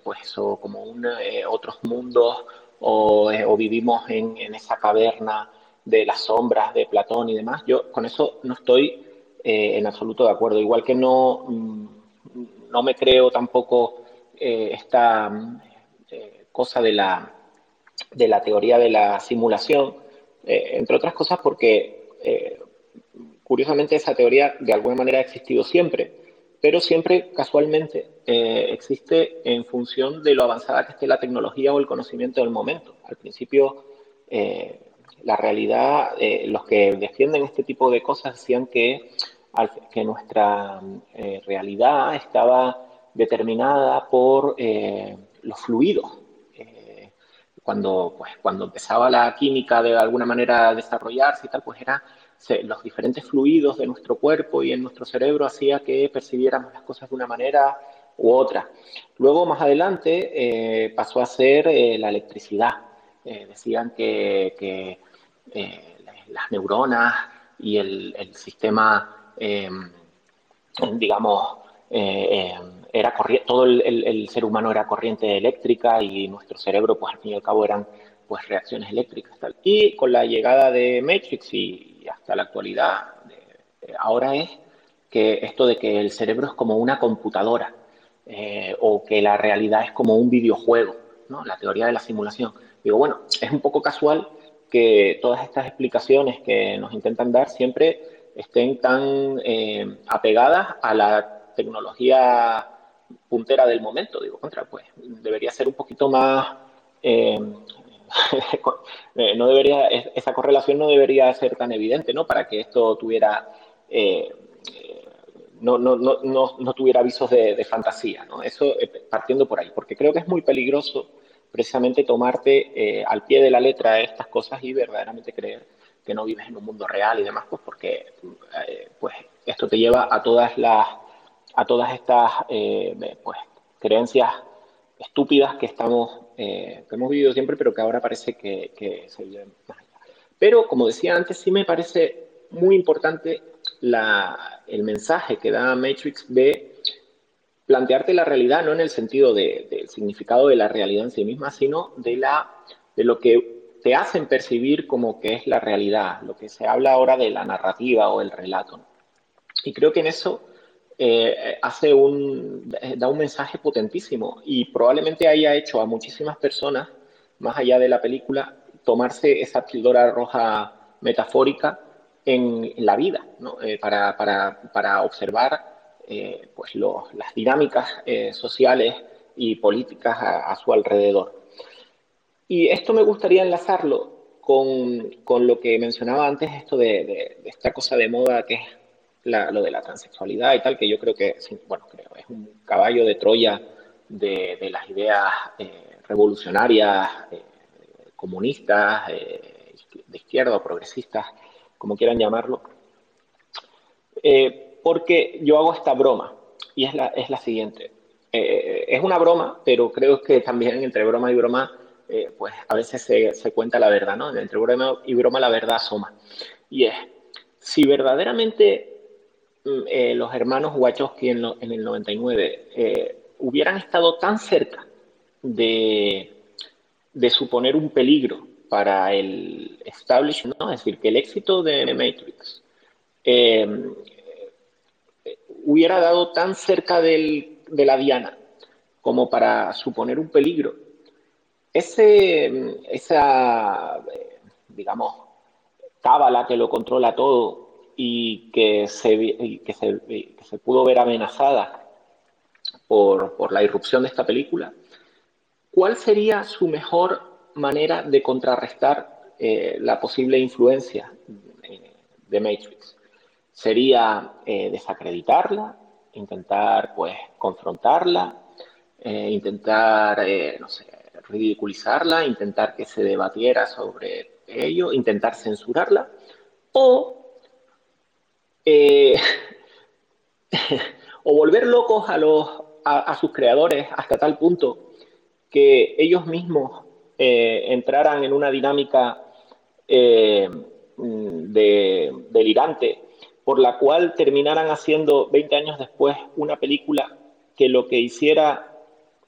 pues o como un, otros mundos o, vivimos en, en, esa caverna de las sombras de Platón y demás, yo con eso no estoy en absoluto de acuerdo. Igual que no, mm, no me creo tampoco eh, esta cosa de la, de la teoría de la simulación, entre otras cosas porque curiosamente esa teoría de alguna manera ha existido siempre, pero siempre casualmente existe en función de lo avanzada que esté la tecnología o el conocimiento del momento. Al principio la realidad, eh, los que defienden este tipo de cosas decían que, que nuestra eh, realidad estaba determinada por eh, los fluidos. cuando, pues, cuando empezaba la química de alguna manera a desarrollarse y tal, pues era los diferentes fluidos de nuestro cuerpo y en nuestro cerebro hacía que percibiéramos las cosas de una manera u otra. Luego, más adelante, pasó a ser la electricidad. decían que eh, las neuronas y el, sistema, eh, digamos, eh, era todo el, ser humano era corriente eléctrica y nuestro cerebro, pues al fin y al cabo, eran pues reacciones eléctricas. Y con la llegada de Matrix y hasta la actualidad, ahora es que esto de que el cerebro es como una computadora o que la realidad es como un videojuego, ¿no? la teoría de la simulación. Digo, bueno, es un poco casual que todas estas explicaciones que nos intentan dar siempre estén tan eh, apegadas a la tecnología puntera del momento. Digo, contra, pues debería ser un poquito más... Eh, no debería, esa correlación no debería ser tan evidente, ¿no? Para que esto tuviera... Eh, no, no, no, no, tuviera avisos de, de fantasía, ¿no? Eso partiendo por ahí, porque creo que es muy peligroso precisamente tomarte eh, al pie de la letra estas cosas y verdaderamente creer que no vives en un mundo real y demás, pues porque eh, pues esto te lleva a todas las a todas estas eh, pues, creencias estúpidas que estamos que hemos vivido siempre, pero que ahora parece que, que se viven más allá. Pero como decía antes, sí me parece muy importante la, el mensaje que da Matrix de plantearte la realidad no en el sentido del significado de la realidad en sí misma, sino de, la, de lo que te hacen percibir como que es la realidad, lo que se habla ahora de la narrativa o el relato. Y creo que en eso eh, hace un, da un mensaje potentísimo y probablemente haya hecho a muchísimas personas, más allá de la película, tomarse esa píldora roja metafórica en, la vida, ¿no? Eh, para, para, para observar eh, pues las dinámicas eh, sociales y políticas a, su alrededor. Y esto me gustaría enlazarlo con, con lo que mencionaba antes, esto de, esta cosa de moda que es lo de la transexualidad y tal, que yo creo que, bueno, creo, es un caballo de Troya de, las ideas eh, revolucionarias, comunistas, de izquierda o progresistas, como quieran llamarlo. Eh, porque yo hago esta broma y es la, es la siguiente. Eh, es una broma, pero creo que también entre broma y broma, eh, pues a veces se, se, cuenta la verdad, ¿no? Entre broma y broma la verdad asoma. Y es, si verdaderamente eh, los hermanos Wachowski en, en el 99 hubieran estado tan cerca de, suponer un peligro para el establishment, es decir, que el éxito de Matrix hubiera dado tan cerca de la diana como para suponer un peligro. Esa, digamos, cábala que lo controla todo y que se, que se, pudo ver amenazada por, la irrupción de esta película, ¿cuál sería su mejor manera de contrarrestar eh, la posible influencia de Matrix? sería eh, desacreditarla, intentar pues confrontarla, eh, intentar, no sé, ridiculizarla, intentar que se debatiera sobre ello, intentar censurarla, o, o volver locos a, los, a, sus creadores hasta tal punto que ellos mismos entraran en una dinámica mm, de, delirante por la cual terminaran haciendo 20 años después una película que lo que hiciera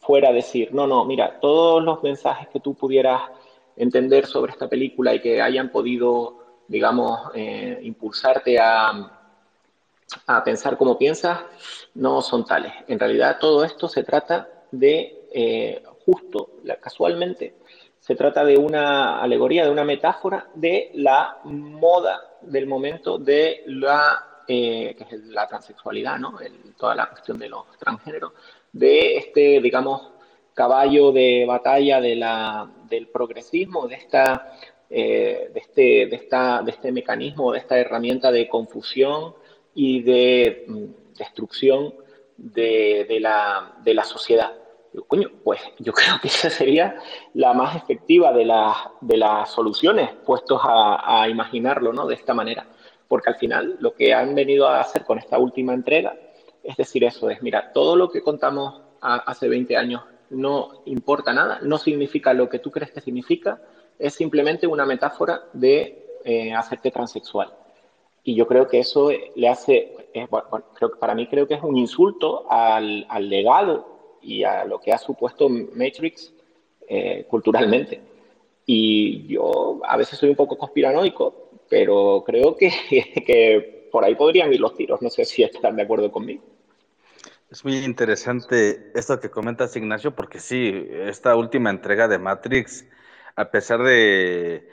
fuera decir, no, no, mira, todos los mensajes que tú pudieras entender sobre esta película y que hayan podido, digamos, eh, impulsarte a, a pensar como piensas, no son tales. En realidad todo esto se trata de, eh, justo, casualmente, se trata de una alegoría, de una metáfora de la moda del momento de la, eh, que es la transexualidad, ¿no? toda la cuestión de los transgéneros, de este, digamos, caballo de batalla de la, del progresismo, de esta eh, de, este, de, esta, de este mecanismo, de esta herramienta de confusión y de mm, destrucción de, de, la, de la sociedad. Coño, pues yo creo que esa sería la más efectiva de, la, de las soluciones, puestos a, a, imaginarlo ¿no? de esta manera. Porque al final lo que han venido a hacer con esta última entrega es decir eso, es, mira, todo lo que contamos a, hace 20 años no importa nada, no significa lo que tú crees que significa, es simplemente una metáfora de eh, hacerte transexual. Y yo creo que eso le hace, creo que para mí creo que es un insulto al, al, legado y a lo que ha supuesto Matrix eh, culturalmente. Y yo a veces soy un poco conspiranoico, pero creo que, que por ahí podrían ir los tiros. No sé si están de acuerdo conmigo. Es muy interesante esto que comentas, Ignacio, porque sí, esta última entrega de Matrix a pesar de,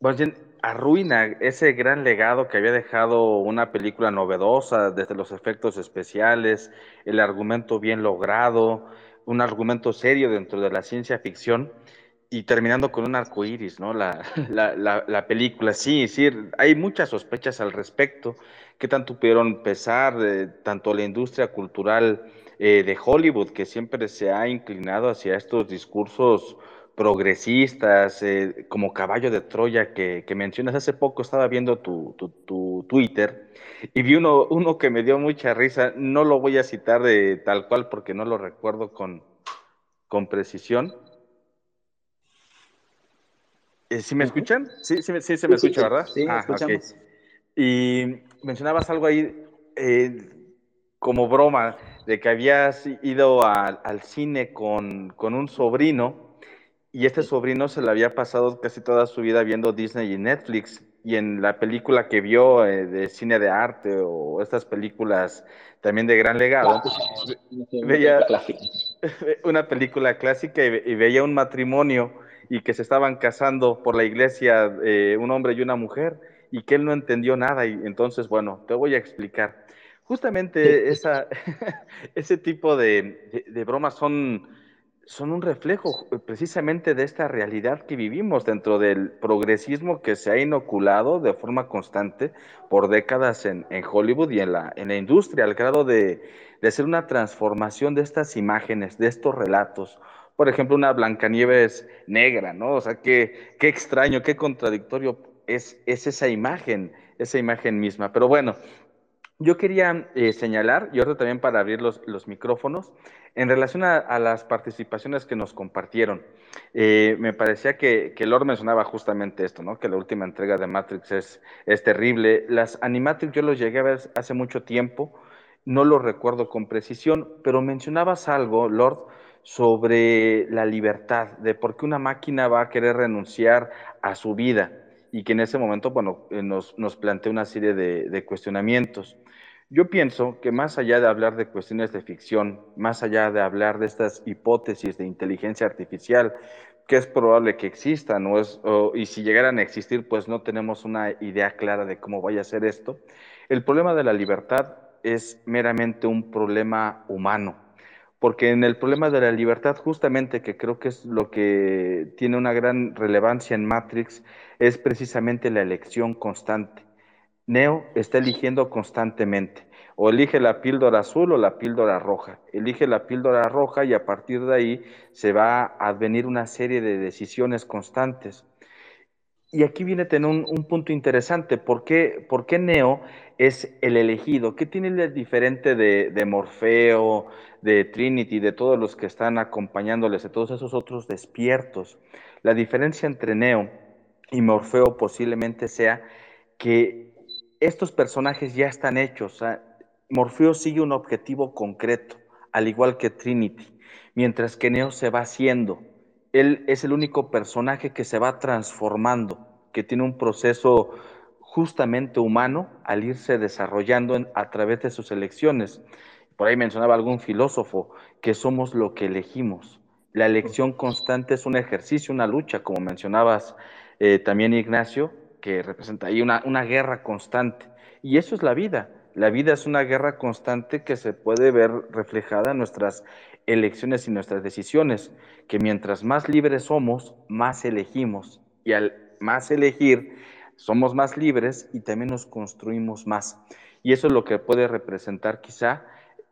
bien, arruina ese gran legado que había dejado una película novedosa, desde los efectos especiales, el argumento bien logrado, un argumento serio dentro de la ciencia ficción y terminando con un arco iris, ¿no? La, la, la, la, película, sí, sí, hay muchas sospechas al respecto. ¿Qué tanto pudieron pesar eh, tanto la industria cultural eh, de Hollywood, que siempre se ha inclinado hacia estos discursos progresistas, eh, como caballo de Troya que, que, mencionas. Hace poco estaba viendo tu, tu, tu, Twitter y vi uno, uno que me dio mucha risa. No lo voy a citar de tal cual porque no lo recuerdo con, con precisión. Eh, ¿Sí me escuchan? Sí, sí, sí se me sí, escucha, sí, ¿verdad? Sí, ah, escuchamos. Okay. Y mencionabas algo ahí eh, como broma de que habías ido a, al cine con, con un sobrino y este sobrino se le había pasado casi toda su vida viendo Disney y Netflix. Y en la película que vio eh, de cine de arte o estas películas también de gran legado, veía una película clásica y, y, veía un matrimonio y que se estaban casando por la iglesia eh, un hombre y una mujer y que él no entendió nada. Y entonces, bueno, te voy a explicar. Justamente esa, ese tipo de, de, de bromas son son un reflejo eh, precisamente de esta realidad que vivimos dentro del progresismo que se ha inoculado de forma constante por décadas en, en Hollywood y en la, en la, industria, al grado de, de, hacer una transformación de estas imágenes, de estos relatos. Por ejemplo, una Blancanieves negra, ¿no? O sea, qué, qué extraño, qué contradictorio es, es esa imagen, esa imagen misma. Pero bueno, yo quería eh, señalar, y ahora también para abrir los, micrófonos, en relación a, las participaciones que nos compartieron, eh, me parecía que, que Lord mencionaba justamente esto, ¿no? que la última entrega de Matrix es, es terrible. Las Animatrix yo los llegué a ver hace mucho tiempo, no lo recuerdo con precisión, pero mencionabas algo, Lord, sobre la libertad, de por qué una máquina va a querer renunciar a su vida y que en ese momento, bueno, eh, nos, nos plantea una serie de cuestionamientos. Yo pienso que más allá de hablar de cuestiones de ficción, más allá de hablar de estas hipótesis de inteligencia artificial, que es probable que existan, o es, o, y si llegaran a existir, pues no tenemos una idea clara de cómo vaya a ser esto, el problema de la libertad es meramente un problema humano, porque en el problema de la libertad, justamente que creo que es lo que tiene una gran relevancia en Matrix, es precisamente la elección constante. Neo está eligiendo constantemente. O elige la píldora azul o la píldora roja. Elige la píldora roja y a partir de ahí se va a advenir una serie de decisiones constantes. Y aquí viene a tener un, un punto interesante. ¿Por qué, ¿Por qué, Neo es el elegido? ¿Qué tiene de diferente de, Morfeo, de Trinity, de todos los que están acompañándoles, de todos esos otros despiertos? La diferencia entre Neo y Morfeo posiblemente sea que estos personajes ya están hechos. Morfeo sigue un objetivo concreto, al igual que Trinity, mientras que Neo se va haciendo. Él es el único personaje que se va transformando, que tiene un proceso justamente humano al irse desarrollando a través de sus elecciones. Por ahí mencionaba algún filósofo que somos lo que elegimos. La elección constante es un ejercicio, una lucha, como mencionabas eh, también Ignacio, que representa ahí una, una guerra constante. Y eso es la vida. La vida es una guerra constante que se puede ver reflejada en nuestras elecciones y nuestras decisiones, que mientras más libres somos, más elegimos. Y al más elegir, somos más libres y también nos construimos más. Y eso es lo que puede representar quizá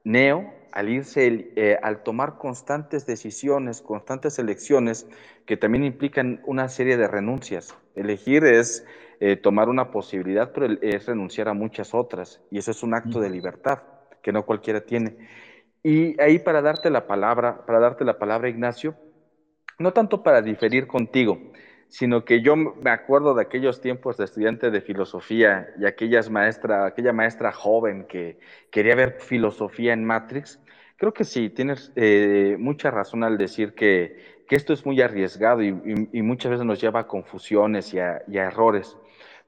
Neo al irse, eh, al tomar constantes decisiones, constantes elecciones, que también implican una serie de renuncias. Elegir es eh, tomar una posibilidad, pero es renunciar a muchas otras. Y eso es un acto de libertad que no cualquiera tiene. Y ahí para darte la palabra, para darte la palabra, Ignacio, no tanto para diferir contigo, sino que yo me acuerdo de aquellos tiempos de estudiante de filosofía y aquellas maestra, aquella maestra joven que quería ver filosofía en Matrix. Creo que sí, tienes eh, mucha razón al decir que, que, esto es muy arriesgado y, y, muchas veces nos lleva a confusiones y a, errores.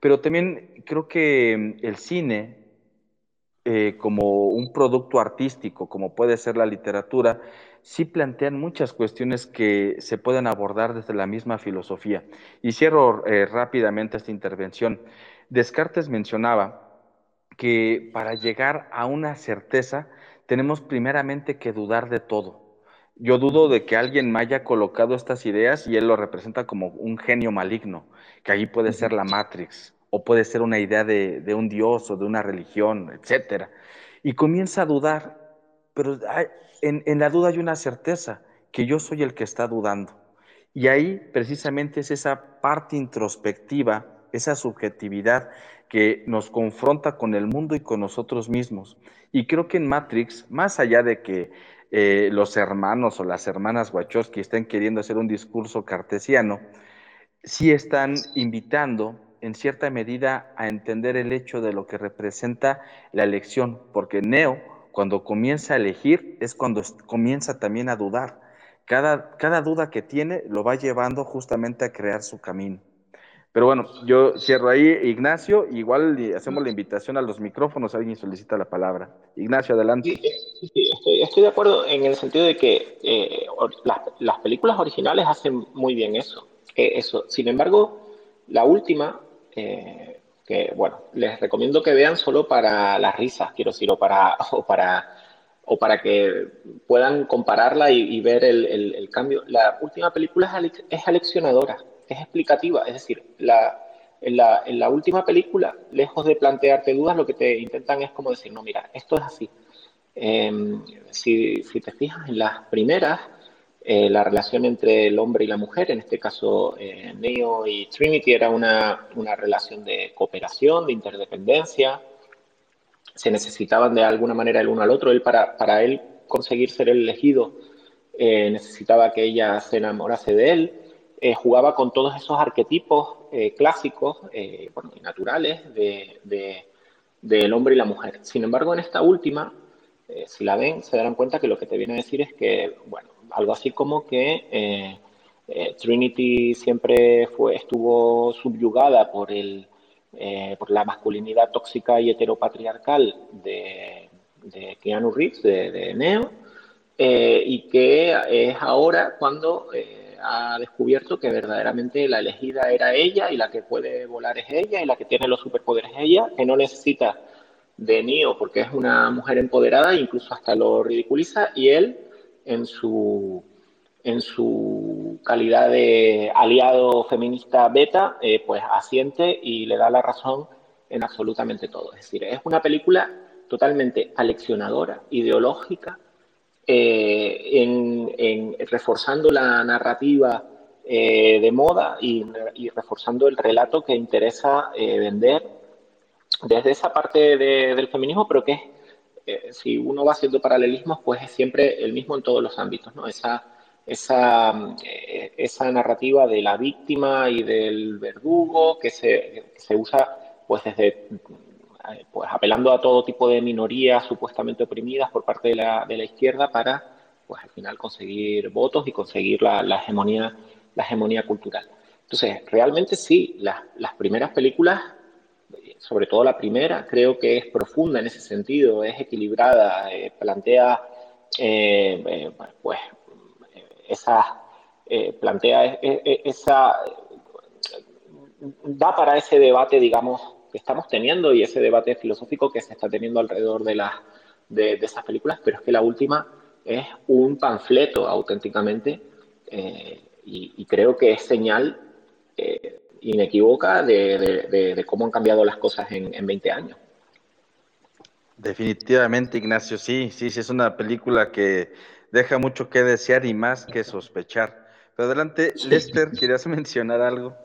Pero también creo que el cine, eh, como un producto artístico, como puede ser la literatura, sí plantean muchas cuestiones que se pueden abordar desde la misma filosofía. Y cierro eh, rápidamente esta intervención. Descartes mencionaba que para llegar a una certeza tenemos primeramente que dudar de todo. Yo dudo de que alguien me haya colocado estas ideas y él lo representa como un genio maligno, que ahí puede ser la Matrix o puede ser una idea de, de un dios o de una religión, etc. Y comienza a dudar, pero hay, en, la duda hay una certeza, que yo soy el que está dudando. Y ahí precisamente es esa parte introspectiva, esa subjetividad que nos confronta con el mundo y con nosotros mismos. Y creo que en Matrix, más allá de que eh, los hermanos o las hermanas Wachowski estén queriendo hacer un discurso cartesiano, sí están invitando en cierta medida a entender el hecho de lo que representa la elección, porque Neo cuando comienza a elegir es cuando comienza también a dudar. Cada, cada duda que tiene lo va llevando justamente a crear su camino. Pero bueno, yo cierro ahí, Ignacio, igual hacemos la invitación a los micrófonos, alguien solicita la palabra. Ignacio, adelante. Sí, sí, estoy, estoy, de acuerdo en el sentido de que eh, las, las, películas originales hacen muy bien eso. Eh, eso. Sin embargo, la última, eh, que, bueno, les recomiendo que vean solo para las risas, quiero decir, o para, o para, o para que puedan compararla y, ver el, el, cambio. La última película es, es aleccionadora, es explicativa, es decir, la, en, la, la última película, lejos de plantearte dudas, lo que te intentan es como decir, no, mira, esto es así. Eh, si, si, te fijas en las primeras, eh, la relación entre el hombre y la mujer, en este caso eh, Neo y Trinity, era una, una, relación de cooperación, de interdependencia. Se necesitaban de alguna manera el uno al otro. Él, para, para él conseguir ser el elegido, eh, necesitaba que ella se enamorase de él. Eh, jugaba con todos esos arquetipos clásicos bueno, y naturales de, de, del hombre y la mujer. Sin embargo, en esta última, si la ven, se darán cuenta que lo que te viene a decir es que, bueno, algo así como que eh, eh, Trinity siempre fue, estuvo subyugada por, el, eh, por la masculinidad tóxica y heteropatriarcal de, de Keanu Reeves, de, de Neo, y que es ahora cuando ha descubierto que verdaderamente la elegida era ella y la que puede volar es ella y la que tiene los superpoderes es ella, que no necesita de Neo porque es una mujer empoderada, incluso hasta lo ridiculiza, y él en su, en su calidad de aliado feminista beta, eh, pues asiente y le da la razón en absolutamente todo. Es decir, es una película totalmente aleccionadora, ideológica, eh, en, en, reforzando la narrativa eh, de moda y, y, reforzando el relato que interesa eh, vender desde esa parte de, del feminismo, pero que es eh, si uno va haciendo paralelismos, pues es siempre el mismo en todos los ámbitos, ¿no? Esa, esa, eh, esa narrativa de la víctima y del verdugo que se, que se usa pues desde eh, pues apelando a todo tipo de minorías supuestamente oprimidas por parte de la, de la izquierda para pues al final conseguir votos y conseguir la, la hegemonía, la hegemonía cultural. Entonces, realmente sí, las, las primeras películas sobre todo la primera, creo que es profunda en ese sentido, es equilibrada, plantea pues esa plantea esa da para ese debate, digamos, que estamos teniendo y ese debate filosófico que se está teniendo alrededor de, la, de, esas películas, pero es que la última es un panfleto auténticamente eh, y, creo que es señal eh, inequívoca de, cómo han cambiado las cosas en, en 20 años. Definitivamente, Ignacio, sí, sí, sí, es una película que deja mucho que desear y más que sospechar. Pero adelante, Lester, ¿querías mencionar algo?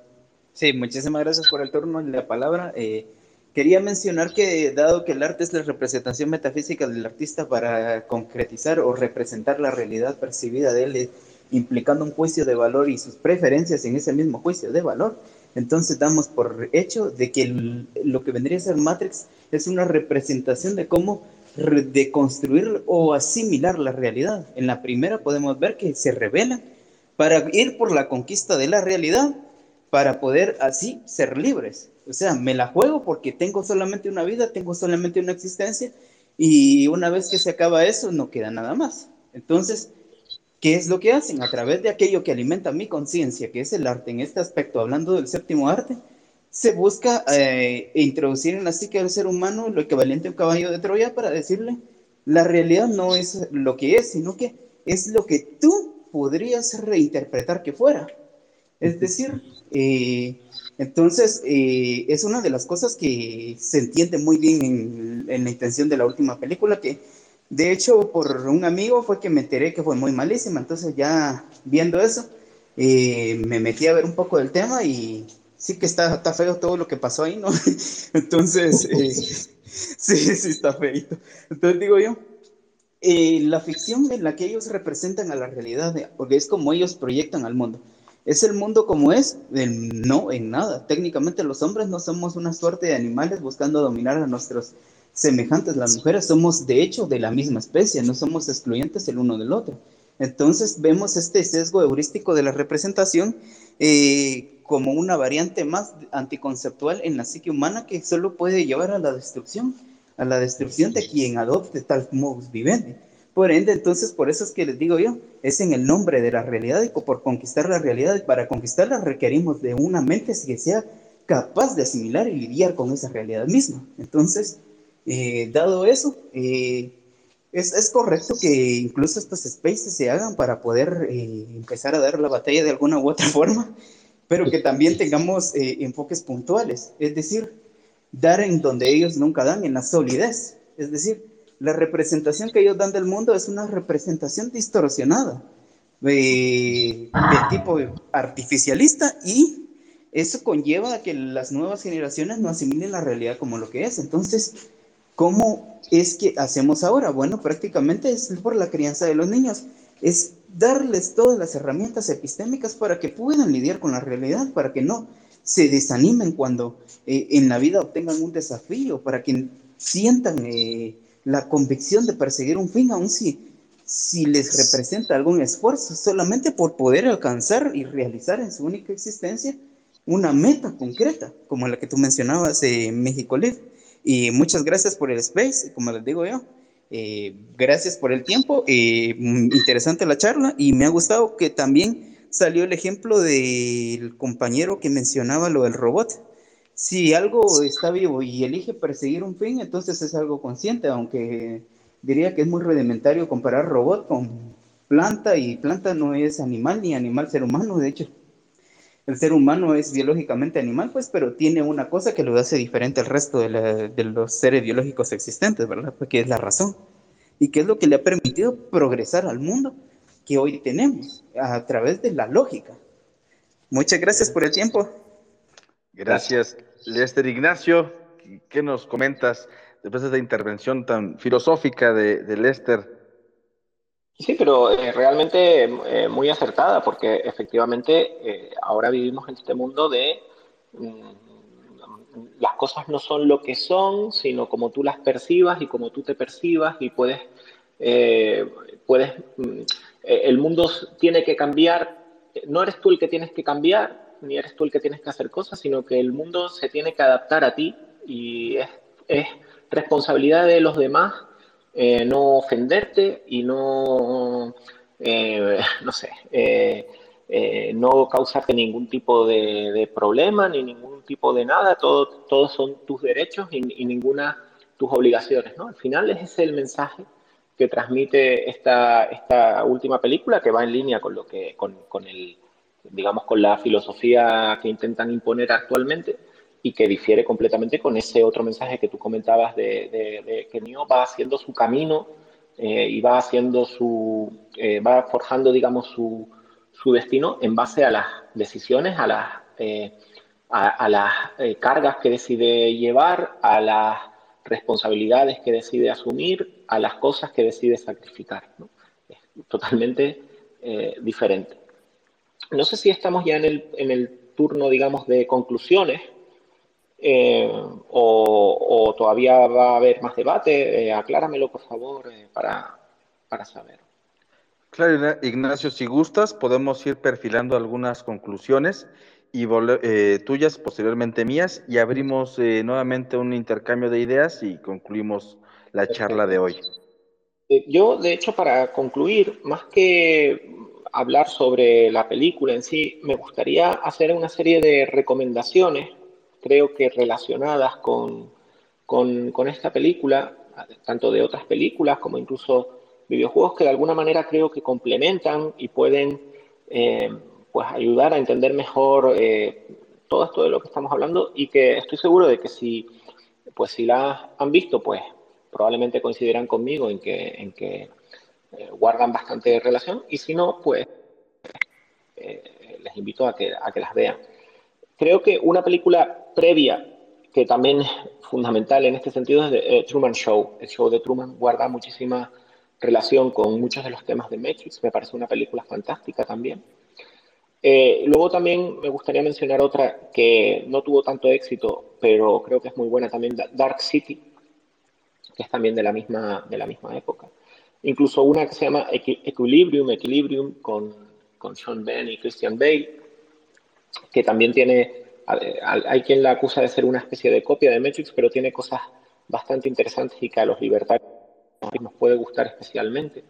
Sí, muchísimas gracias por el turno y la palabra. Eh, quería mencionar que dado que el arte es la representación metafísica del artista para concretizar o representar la realidad percibida de él, eh, implicando un juicio de valor y sus preferencias en ese mismo juicio de valor, entonces damos por hecho de que lo que vendría a ser Matrix es una representación de cómo deconstruir o asimilar la realidad. En la primera podemos ver que se revela para ir por la conquista de la realidad para poder así ser libres. O sea, me la juego porque tengo solamente una vida, tengo solamente una existencia y una vez que se acaba eso, no queda nada más. Entonces, ¿qué es lo que hacen? A través de aquello que alimenta mi conciencia, que es el arte en este aspecto, hablando del séptimo arte, se busca eh, introducir en la psique del ser humano lo equivalente a un caballo de Troya para decirle, la realidad no es lo que es, sino que es lo que tú podrías reinterpretar que fuera. Es decir, eh, entonces eh, es una de las cosas que se entiende muy bien en, la intención de la última película, que de hecho por un amigo fue que me enteré que fue muy malísima, entonces ya viendo eso, eh, me metí a ver un poco del tema y sí que está, está feo todo lo que pasó ahí, ¿no? Entonces, sí, sí está feito. Entonces digo yo, la ficción en la que ellos representan a la realidad, porque es como ellos proyectan al mundo. ¿Es el mundo como es? no, en nada. Técnicamente los hombres no somos una suerte de animales buscando dominar a nuestros semejantes. Las mujeres somos de hecho de la misma especie, no somos excluyentes el uno del otro. Entonces vemos este sesgo heurístico de la representación eh, como una variante más anticonceptual en la psique humana que solo puede llevar a la destrucción, a la destrucción de quien adopte tal modus vivendi. Por ende, entonces, por eso es que les digo yo, es en el nombre de la realidad y por conquistar la realidad. Y para conquistarla requerimos de una mente que sea capaz de asimilar y lidiar con esa realidad misma. Entonces, eh, dado eso, eh, es, correcto que incluso estos spaces se hagan para poder eh, empezar a dar la batalla de alguna u otra forma, pero que también tengamos enfoques puntuales, es decir, dar en donde ellos nunca dan, en la solidez. Es decir, la representación que ellos dan del mundo es una representación distorsionada de, tipo artificialista y eso conlleva a que las nuevas generaciones no asimilen la realidad como lo que es. Entonces, ¿cómo es que hacemos ahora? Bueno, prácticamente es por la crianza de los niños. Es darles todas las herramientas epistémicas para que puedan lidiar con la realidad, para que no se desanimen cuando eh, en la vida obtengan un desafío, para que sientan eh, la convicción de perseguir un fin, aun si, si les representa algún esfuerzo, solamente por poder alcanzar y realizar en su única existencia una meta concreta, como la que tú mencionabas en México Live. Y muchas gracias por el space, como les digo yo. Eh, gracias por el tiempo, eh, interesante la charla y me ha gustado que también salió el ejemplo del compañero que mencionaba lo del robot si algo está vivo y elige perseguir un fin, entonces es algo consciente, aunque diría que es muy rudimentario comparar robot con planta y planta no es animal ni animal ser humano, de hecho. El ser humano es biológicamente animal, pues, pero tiene una cosa que lo hace diferente al resto de, los seres biológicos existentes, ¿verdad? Porque es la razón. Y que es lo que le ha permitido progresar al mundo que hoy tenemos a través de la lógica. Muchas gracias por el tiempo. Gracias, Lester Ignacio. ¿Qué nos comentas después de esta intervención tan filosófica de, Lester? Sí, pero eh, realmente eh, muy acertada, porque efectivamente eh, ahora vivimos en este mundo de mm, las cosas no son lo que son, sino como tú las percibas y como tú te percibas y puedes, puedes mm, el mundo tiene que cambiar, no eres tú el que tienes que cambiar, ni eres tú el que tienes que hacer cosas, sino que el mundo se tiene que adaptar a ti Y es, responsabilidad de los demás eh, no ofenderte y no, eh, no sé, eh, no causarte ningún tipo de, problema ni ningún tipo de nada. Todo, todos son tus derechos y, y ninguna tus obligaciones. ¿no? Al final ese es el mensaje que transmite esta, esta última película que va en línea con lo que con, con el digamos con la filosofía que intentan imponer actualmente y que difiere completamente con ese otro mensaje que tú comentabas de, que Neo va haciendo su camino eh, y va haciendo su eh, va forjando digamos su, su, destino en base a las decisiones a las eh, a, las cargas que decide llevar a las responsabilidades que decide asumir a las cosas que decide sacrificar. Es totalmente diferente. No sé si estamos ya en el, en el turno, digamos, de conclusiones eh, o, todavía va a haber más debate. Eh, acláramelo, por favor, para, para saber. Claro, Ignacio, si gustas, podemos ir perfilando algunas conclusiones y eh, tuyas, posteriormente mías, y abrimos eh, nuevamente un intercambio de ideas y concluimos la charla de hoy. Eh, yo, de hecho, para concluir, más que hablar sobre la película en sí, me gustaría hacer una serie de recomendaciones, creo que relacionadas con, con, esta película, tanto de otras películas como incluso videojuegos que de alguna manera creo que complementan y pueden pues ayudar a entender mejor eh, todo esto de lo que estamos hablando y que estoy seguro de que si, pues si la han visto, pues probablemente coincidirán conmigo en que, en que eh, guardan bastante relación y si no, pues eh, les invito a que, a que las vean. Creo que una película previa que también es fundamental en este sentido es The Truman Show. El show de Truman guarda muchísima relación con muchos de los temas de Matrix. Me parece una película fantástica también. Eh, luego también me gustaría mencionar otra que no tuvo tanto éxito, pero creo que es muy buena también, Dark City, que es también de la misma, de la misma época. Incluso una que se llama Equilibrium, Equilibrium, con, con Sean Penn y Christian Bale, que también tiene, hay quien la acusa de ser una especie de copia de Matrix, pero tiene cosas bastante interesantes y que a los libertarios nos puede gustar especialmente.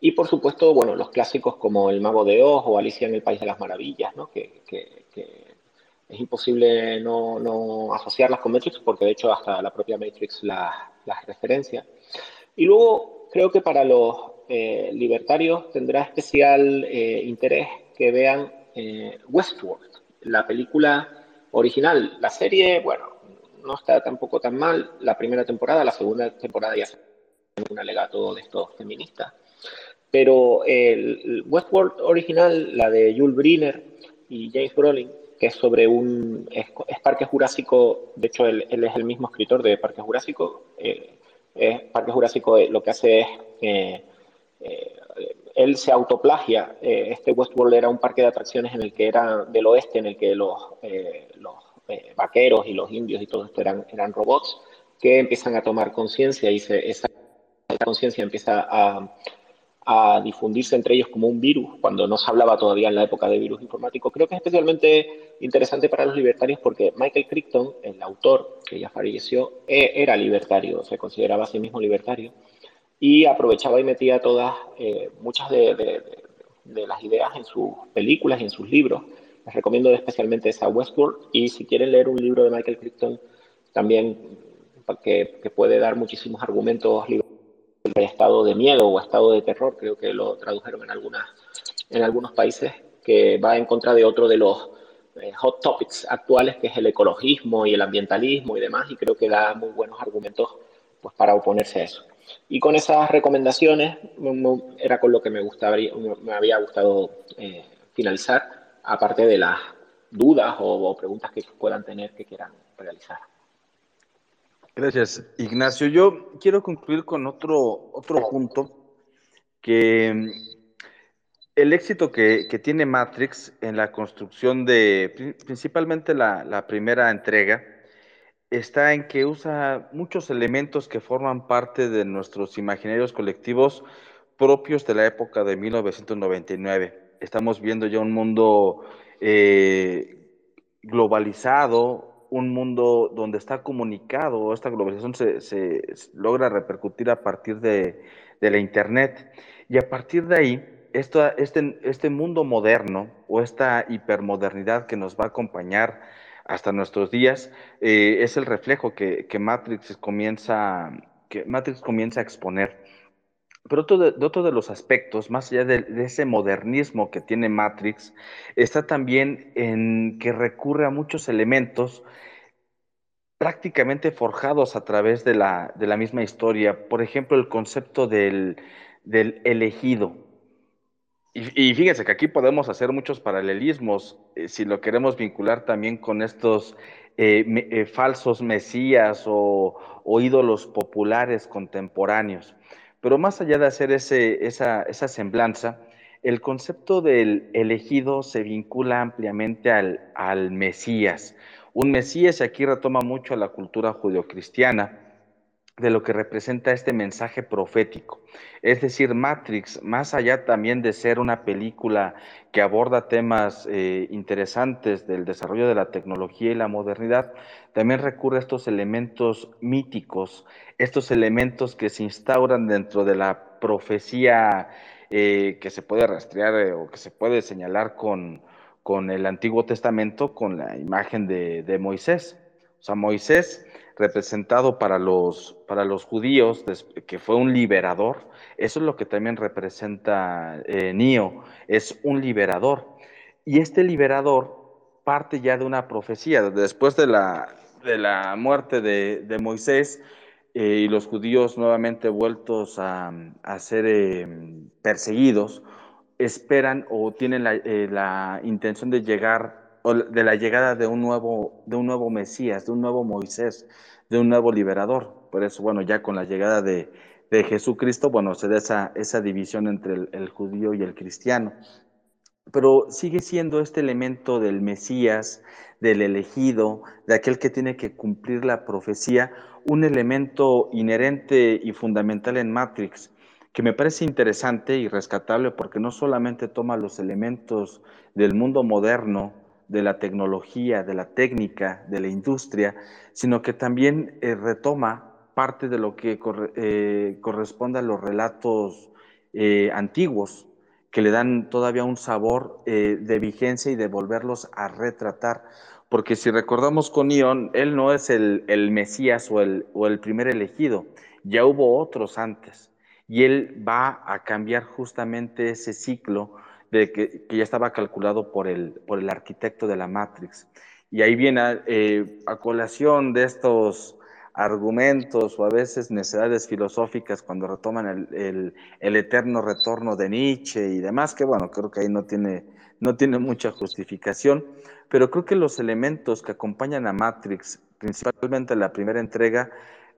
Y por supuesto, bueno, los clásicos como El Mago de Oz o Alicia en el País de las Maravillas, ¿no? que, que, es imposible no, no, asociarlas con Matrix porque de hecho hasta la propia Matrix las, las referencia. Y luego creo que para los eh, libertarios tendrá especial eh, interés que vean eh, Westworld, la película original. La serie, bueno, no está tampoco tan mal. La primera temporada, la segunda temporada ya se un alegato de estos feministas. Pero el Westworld original, la de Jules Briner y James Brolin, que es sobre un es, Parque Jurásico, de hecho él, es el mismo escritor de Parque Jurásico, eh, Parque Jurásico eh, lo que hace es, eh, él se autoplagia, este Westworld era un parque de atracciones en el que era del oeste, en el que los, los vaqueros y los indios y todo esto eran, robots, que empiezan a tomar conciencia y esa conciencia empieza a, a difundirse entre ellos como un virus, cuando no se hablaba todavía en la época de virus informático. Creo que es especialmente interesante para los libertarios porque Michael Crichton, el autor que ya falleció, e, era libertario, se consideraba a sí mismo libertario, y aprovechaba y metía todas, eh, muchas de, las ideas en sus películas y en sus libros. Les recomiendo especialmente esa Westworld, y si quieren leer un libro de Michael Crichton, también que, puede dar muchísimos argumentos libertarios estado de miedo o estado de terror, creo que lo tradujeron en, algunas, en algunos países, que va en contra de otro de los eh, hot topics actuales, que es el ecologismo y el ambientalismo y demás, y creo que da muy buenos argumentos pues, para oponerse a eso. Y con esas recomendaciones era con lo que me, gustaría, me había gustado eh, finalizar, aparte de las dudas o preguntas que puedan tener que quieran realizar. Gracias, Ignacio. Yo quiero concluir con otro, otro punto, que mm, el éxito que, tiene Matrix en la construcción de principalmente la, primera entrega está en que usa muchos elementos que forman parte de nuestros imaginarios colectivos propios de la época de 1999. Estamos viendo ya un mundo eh, globalizado, un mundo donde está comunicado, esta globalización se, logra repercutir a partir de, la Internet. Y a partir de ahí, este, este mundo moderno o esta hipermodernidad que nos va a acompañar hasta nuestros días eh, es el reflejo que, Matrix comienza, que Matrix comienza a exponer. Pero otro de, otro de los aspectos, más allá de, de, ese modernismo que tiene Matrix, está también en que recurre a muchos elementos prácticamente forjados a través de la, de la misma historia. Por ejemplo, el concepto del, del elegido. Y, y, fíjense que aquí podemos hacer muchos paralelismos, eh, si lo queremos vincular también con estos eh, eh, falsos mesías o, ídolos populares contemporáneos. Pero más allá de hacer ese, esa, esa, semblanza, el concepto del elegido se vincula ampliamente al, al Mesías. Un Mesías, y aquí retoma mucho a la cultura judeocristiana, de lo que representa este mensaje profético. Es decir, Matrix, más allá también de ser una película que aborda temas eh, interesantes del desarrollo de la tecnología y la modernidad, también recurre a estos elementos míticos, estos elementos que se instauran dentro de la profecía eh, que se puede rastrear eh, o que se puede señalar con, con el Antiguo Testamento, con la imagen de, de Moisés. O sea, Moisés representado para los, para los judíos, que fue un liberador, eso es lo que también representa eh, Nio, es un liberador. Y este liberador parte ya de una profecía, después de la, de la muerte de, de Moisés eh, y los judíos nuevamente vueltos a, a ser eh, perseguidos, esperan o tienen la, eh, la intención de llegar de la llegada de un nuevo, de un nuevo Mesías, de un nuevo Moisés, de un nuevo liberador. Por eso, bueno, ya con la llegada de, de Jesucristo, bueno, se da esa, esa división entre el, el, judío y el cristiano. Pero sigue siendo este elemento del Mesías, del elegido, de aquel que tiene que cumplir la profecía, un elemento inherente y fundamental en Matrix, que me parece interesante y rescatable porque no solamente toma los elementos del mundo moderno, de la tecnología, de la técnica, de la industria, sino que también eh, retoma parte de lo que eh, corresponde a los relatos eh, antiguos, que le dan todavía un sabor de vigencia y de volverlos a retratar. Porque si recordamos con Ion, él no es el, el Mesías o el, o el primer elegido, ya hubo otros antes. Y él va a cambiar justamente ese ciclo de que, que, ya estaba calculado por el, por el arquitecto de la Matrix. Y ahí viene eh, a colación de estos argumentos o a veces necesidades filosóficas cuando retoman el, el, eterno retorno de Nietzsche y demás, que bueno, creo que ahí no tiene, no tiene mucha justificación, pero creo que los elementos que acompañan a Matrix, principalmente la primera entrega,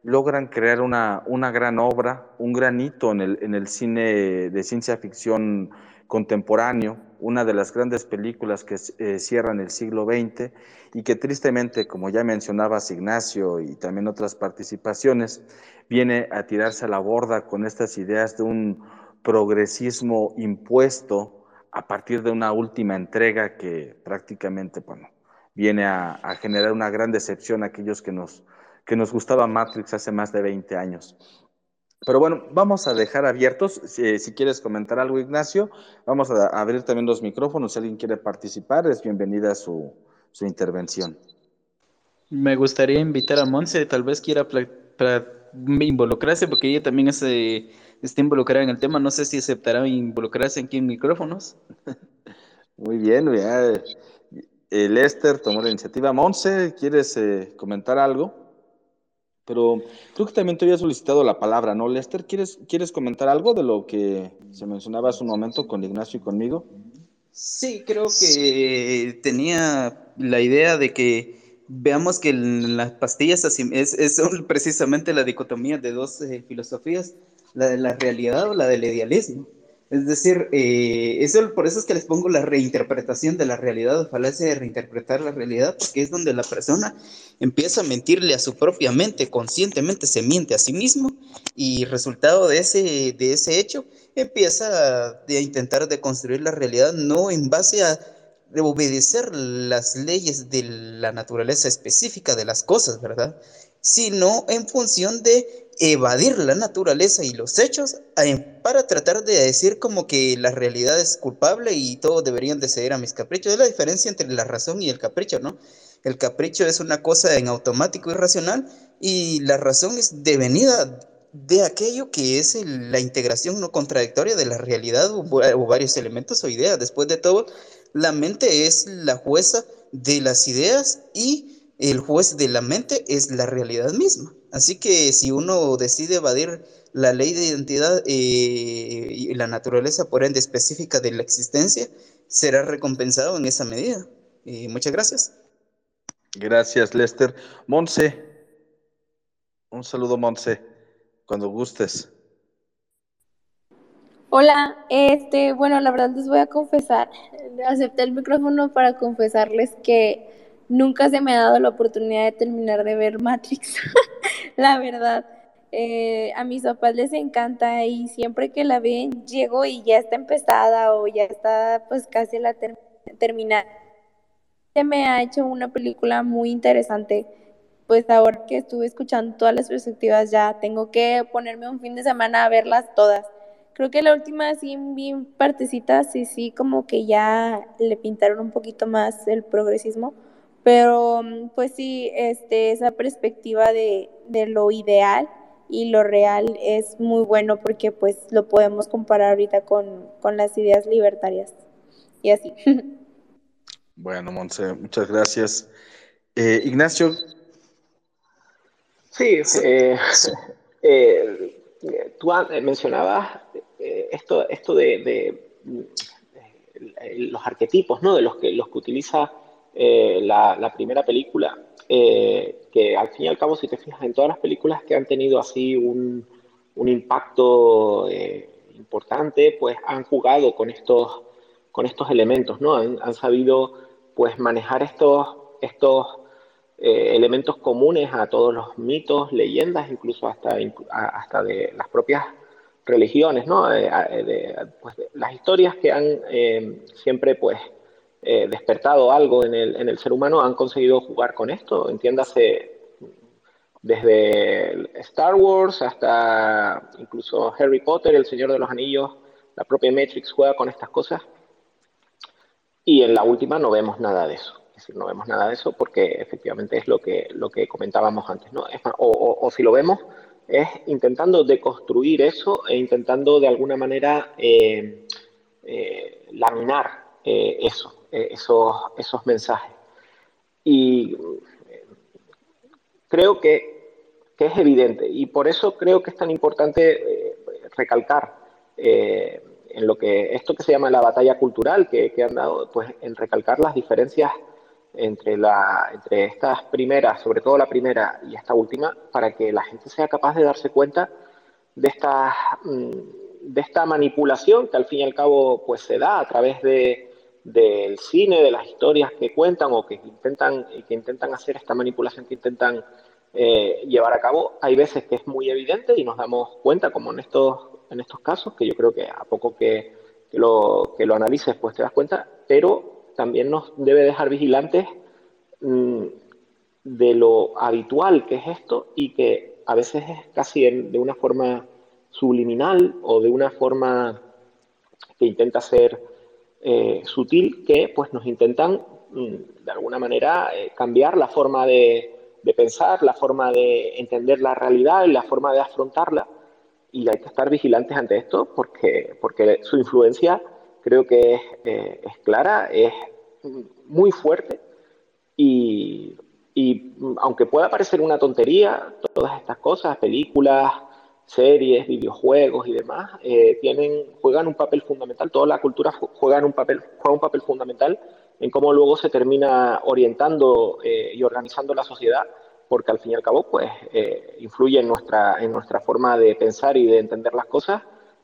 logran crear una, una gran obra, un gran hito en el, en el cine de ciencia ficción contemporáneo, una de las grandes películas que eh, cierran el siglo XX y que tristemente, como ya mencionabas Ignacio y también otras participaciones, viene a tirarse a la borda con estas ideas de un progresismo impuesto a partir de una última entrega que prácticamente, bueno, viene a, a generar una gran decepción a aquellos que nos, que nos gustaba Matrix hace más de 20 años. Pero bueno, vamos a dejar abiertos. Si, si, quieres comentar algo, Ignacio, vamos a abrir también los micrófonos. Si alguien quiere participar, es bienvenida su, su intervención. Me gustaría invitar a Monse, tal vez quiera involucrarse, porque ella también es, eh, está involucrada en el tema. No sé si aceptará involucrarse aquí en micrófonos. Muy bien, ya, eh, Lester tomó la iniciativa. Monse, ¿quieres eh, comentar algo? Pero creo que también te había solicitado la palabra, ¿no, Lester? ¿Quieres, ¿Quieres comentar algo de lo que se mencionaba hace un momento con Ignacio y conmigo? Sí, creo que tenía la idea de que veamos que las pastillas es, es precisamente la dicotomía de dos eh, filosofías, la de la realidad o la del idealismo. Es decir, eh, eso, por eso es que les pongo la reinterpretación de la realidad, falacia de reinterpretar la realidad, porque es donde la persona empieza a mentirle a su propia mente, conscientemente se miente a sí mismo, y resultado de ese, de ese hecho, empieza a, a intentar deconstruir la realidad no en base a obedecer las leyes de la naturaleza específica de las cosas, ¿verdad? Sino en función de evadir la naturaleza y los hechos para tratar de decir como que la realidad es culpable y todos deberían de ceder a mis caprichos. Es la diferencia entre la razón y el capricho, ¿no? El capricho es una cosa en automático y racional y la razón es devenida de aquello que es la integración no contradictoria de la realidad o, o varios elementos o ideas. Después de todo, la mente es la jueza de las ideas y el juez de la mente es la realidad misma. Así que si uno decide evadir la ley de identidad eh, y la naturaleza, por ende, específica de la existencia, será recompensado en esa medida. muchas gracias. Gracias, Lester. Monse, un saludo, Monse, cuando gustes. Hola, este, bueno, la verdad les voy a confesar, acepté el micrófono para confesarles que nunca se me ha dado la oportunidad de terminar de ver Matrix, la verdad. Eh, a mis papás les encanta y siempre que la ven llego y ya está empezada o ya está pues casi la ter terminar. Se me ha hecho una película muy interesante. Pues ahora que estuve escuchando todas las perspectivas ya tengo que ponerme un fin de semana a verlas todas. Creo que la última sí vi partecitas y sí como que ya le pintaron un poquito más el progresismo pero pues sí, este, esa perspectiva de, de lo ideal y lo real es muy bueno porque pues lo podemos comparar ahorita con, con las ideas libertarias y así. Bueno, Monse, muchas gracias. Eh, Ignacio. Sí, eh, eh, tú mencionabas esto, esto de, de, los arquetipos, ¿no? De los que, los que utiliza eh, la, primera película, eh, que al fin y al cabo, si te fijas en todas las películas que han tenido así un, un impacto eh, importante, pues han jugado con estos, con estos elementos, ¿no? Han, han sabido pues manejar estos, estos elementos comunes a todos los mitos, leyendas, incluso hasta, hasta de las propias religiones, ¿no? Pues, las historias que han siempre pues eh, despertado algo en el, en el, ser humano, han conseguido jugar con esto. Entiéndase, desde Star Wars hasta incluso Harry Potter, El Señor de los Anillos, la propia Matrix juega con estas cosas. Y en la última no vemos nada de eso. Es decir, no vemos nada de eso porque efectivamente es lo que, lo que comentábamos antes. ¿no? o, si lo vemos, es intentando deconstruir eso e intentando de alguna manera eh, eh, laminar eso. Eh, esos, esos mensajes. Y eh, creo que, es evidente y por eso creo que es tan importante eh, recalcar en lo que esto que se llama la batalla cultural que, han dado, pues en recalcar las diferencias entre, la, entre estas primeras, sobre todo la primera y esta última, para que la gente sea capaz de darse cuenta de esta, mm, de esta manipulación que al fin y al cabo pues se da a través de, del cine, de las historias que cuentan o que intentan, que intentan hacer esta manipulación que intentan eh, llevar a cabo, hay veces que es muy evidente y nos damos cuenta, como en estos, en estos casos, que yo creo que a poco que, lo, que lo analices, pues te das cuenta, pero también nos debe dejar vigilantes mm, de lo habitual que es esto y que a veces es casi de una forma subliminal o de una forma que intenta ser eh, sutil que pues, nos intentan mm, de alguna manera eh, cambiar la forma de, pensar, la forma de entender la realidad y la forma de afrontarla. Y hay que estar vigilantes ante esto porque, porque su influencia creo que es, eh, es clara, es muy fuerte y, y aunque pueda parecer una tontería, todas estas cosas, películas, series, videojuegos y demás, eh, tienen, juegan un papel fundamental, toda la cultura juega un papel, juega un papel fundamental en cómo luego se termina orientando eh, y organizando la sociedad, porque al fin y al cabo pues eh, influye en nuestra, en nuestra forma de pensar y de entender las cosas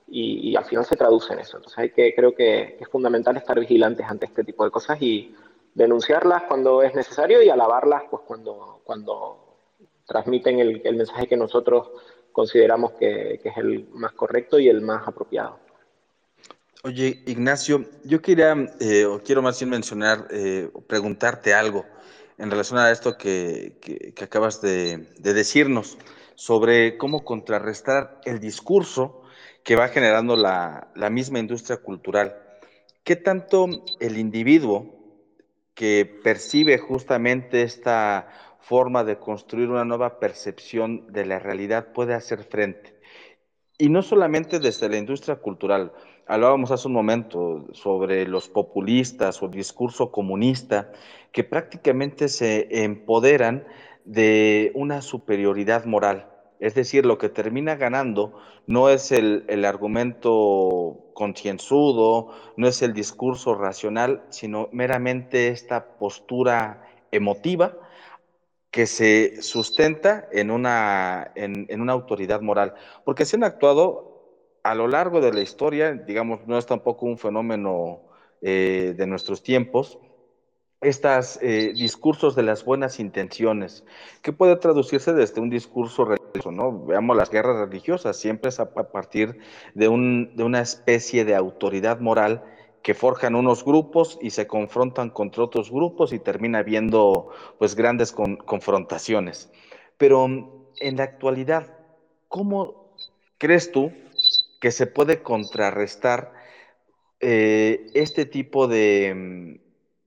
y, al final se traduce en eso. Entonces hay que, creo que, es fundamental estar vigilantes ante este tipo de cosas y denunciarlas cuando es necesario y alabarlas pues cuando, cuando transmiten el, el mensaje que nosotros consideramos que, es el más correcto y el más apropiado. Oye, Ignacio, yo quería, eh, o quiero más bien mencionar, eh, preguntarte algo en relación a esto que, que, que acabas de, de, decirnos sobre cómo contrarrestar el discurso que va generando la, la misma industria cultural. ¿Qué tanto el individuo que percibe justamente esta forma de construir una nueva percepción de la realidad puede hacer frente? Y no solamente desde la industria cultural. Hablábamos hace un momento sobre los populistas o el discurso comunista que prácticamente se empoderan de una superioridad moral. Es decir, lo que termina ganando no es el, el argumento concienzudo, no es el discurso racional, sino meramente esta postura emotiva que se sustenta en una, en, una autoridad moral, porque se han actuado a lo largo de la historia, digamos, no es tampoco un fenómeno eh, de nuestros tiempos, estos eh, discursos de las buenas intenciones, que puede traducirse desde un discurso religioso, ¿no? Veamos las guerras religiosas, siempre es a partir de, un, de una especie de autoridad moral que forjan unos grupos y se confrontan contra otros grupos y termina habiendo pues grandes con, confrontaciones. Pero en la actualidad, ¿cómo crees tú que se puede contrarrestar eh, este tipo de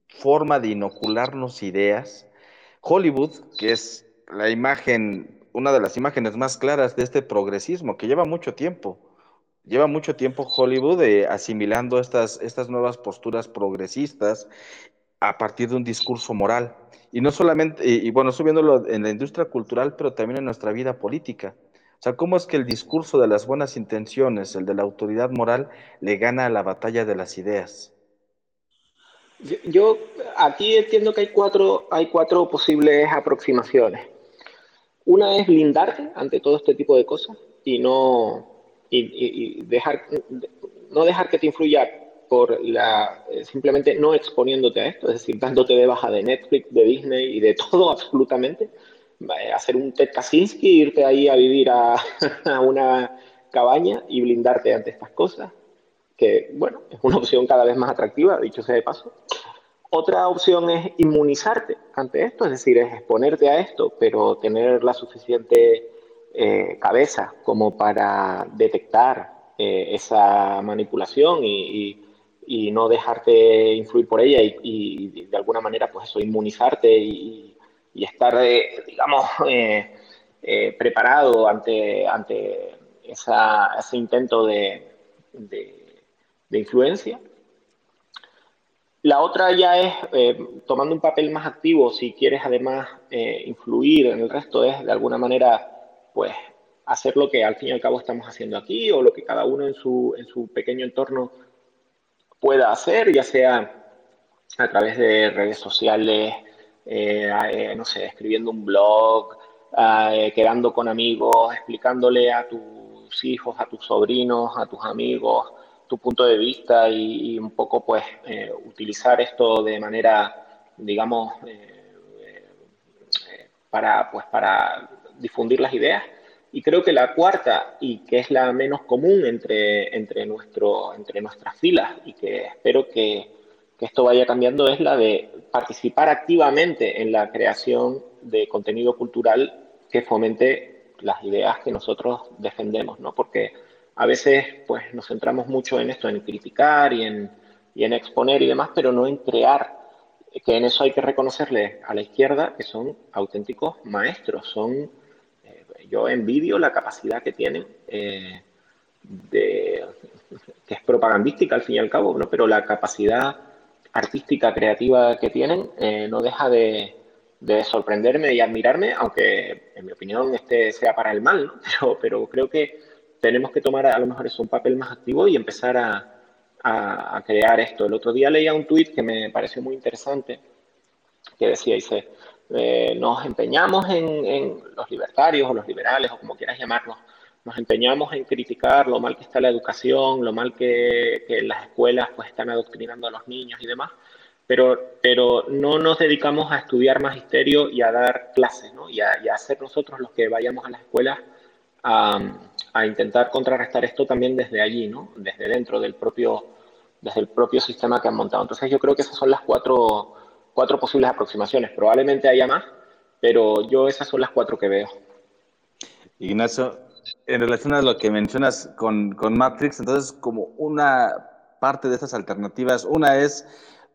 forma de inocularnos ideas? Hollywood, que es la imagen, una de las imágenes más claras de este progresismo, que lleva mucho tiempo, lleva mucho tiempo Hollywood eh, asimilando estas, estas nuevas posturas progresistas a partir de un discurso moral. Y no solamente, y, bueno, subiéndolo en la industria cultural, pero también en nuestra vida política. O sea, ¿cómo es que el discurso de las buenas intenciones, el de la autoridad moral, le gana a la batalla de las ideas? Yo, yo aquí entiendo que hay cuatro, hay cuatro posibles aproximaciones. Una es blindarte ante todo este tipo de cosas y no, y, dejar, no dejar que te influya por la, simplemente no exponiéndote a esto, es decir, dándote de baja de Netflix, de Disney y de todo absolutamente, hacer un Ted Kaczynski, irte ahí a vivir a, a una cabaña y blindarte ante estas cosas, que bueno, es una opción cada vez más atractiva, dicho sea de paso. Otra opción es inmunizarte ante esto, es decir, es exponerte a esto, pero tener la suficiente eh, cabeza como para detectar eh, esa manipulación y, no dejarte influir por ella y, de alguna manera pues eso, inmunizarte y, estar, eh, digamos, eh, preparado ante, ante ese intento de, de, de, influencia. La otra ya es tomando un papel más activo, si quieres además influir en el resto, es de alguna manera pues hacer lo que al fin y al cabo estamos haciendo aquí o lo que cada uno en su, en su pequeño entorno pueda hacer, ya sea a través de redes sociales, eh, eh, no sé, escribiendo un blog, eh, quedando con amigos, explicándole a tus hijos, a tus sobrinos, a tus amigos tu punto de vista y, y un poco pues utilizar esto de manera, digamos, para, pues, para difundir las ideas. Y creo que la cuarta, y que es la menos común entre, entre, nuestro, entre nuestras filas, y que espero que, que esto vaya cambiando, es la de participar activamente en la creación de contenido cultural que fomente las ideas que nosotros defendemos, ¿no? Porque a veces pues, nos centramos mucho en esto, en criticar y en, y en exponer y demás, pero no en crear que en eso hay que reconocerle a la izquierda que son auténticos maestros, son yo envidio la capacidad que tienen, eh, de, que es propagandística al fin y al cabo, ¿no? pero la capacidad artística, creativa que tienen eh, no deja de, de, sorprenderme y admirarme, aunque en mi opinión este sea para el mal, ¿no? pero, pero creo que tenemos que tomar a lo mejor eso un papel más activo y empezar a, a, a crear esto. El otro día leía un tuit que me pareció muy interesante, que decía, dice, eh, nos empeñamos en, en, los libertarios o los liberales o como quieras llamarlos, nos empeñamos en criticar lo mal que está la educación, lo mal que, que las escuelas pues están adoctrinando a los niños y demás, pero, pero no nos dedicamos a estudiar magisterio y a dar clases, ¿no? y, a, y a ser nosotros los que vayamos a las escuelas a, a, intentar contrarrestar esto también desde allí, ¿no? desde dentro del propio desde el propio sistema que han montado. Entonces yo creo que esas son las cuatro, cuatro posibles aproximaciones. Probablemente haya más, pero yo esas son las cuatro que veo. Ignacio, en relación a lo que mencionas con, con Matrix, entonces como una parte de estas alternativas, una es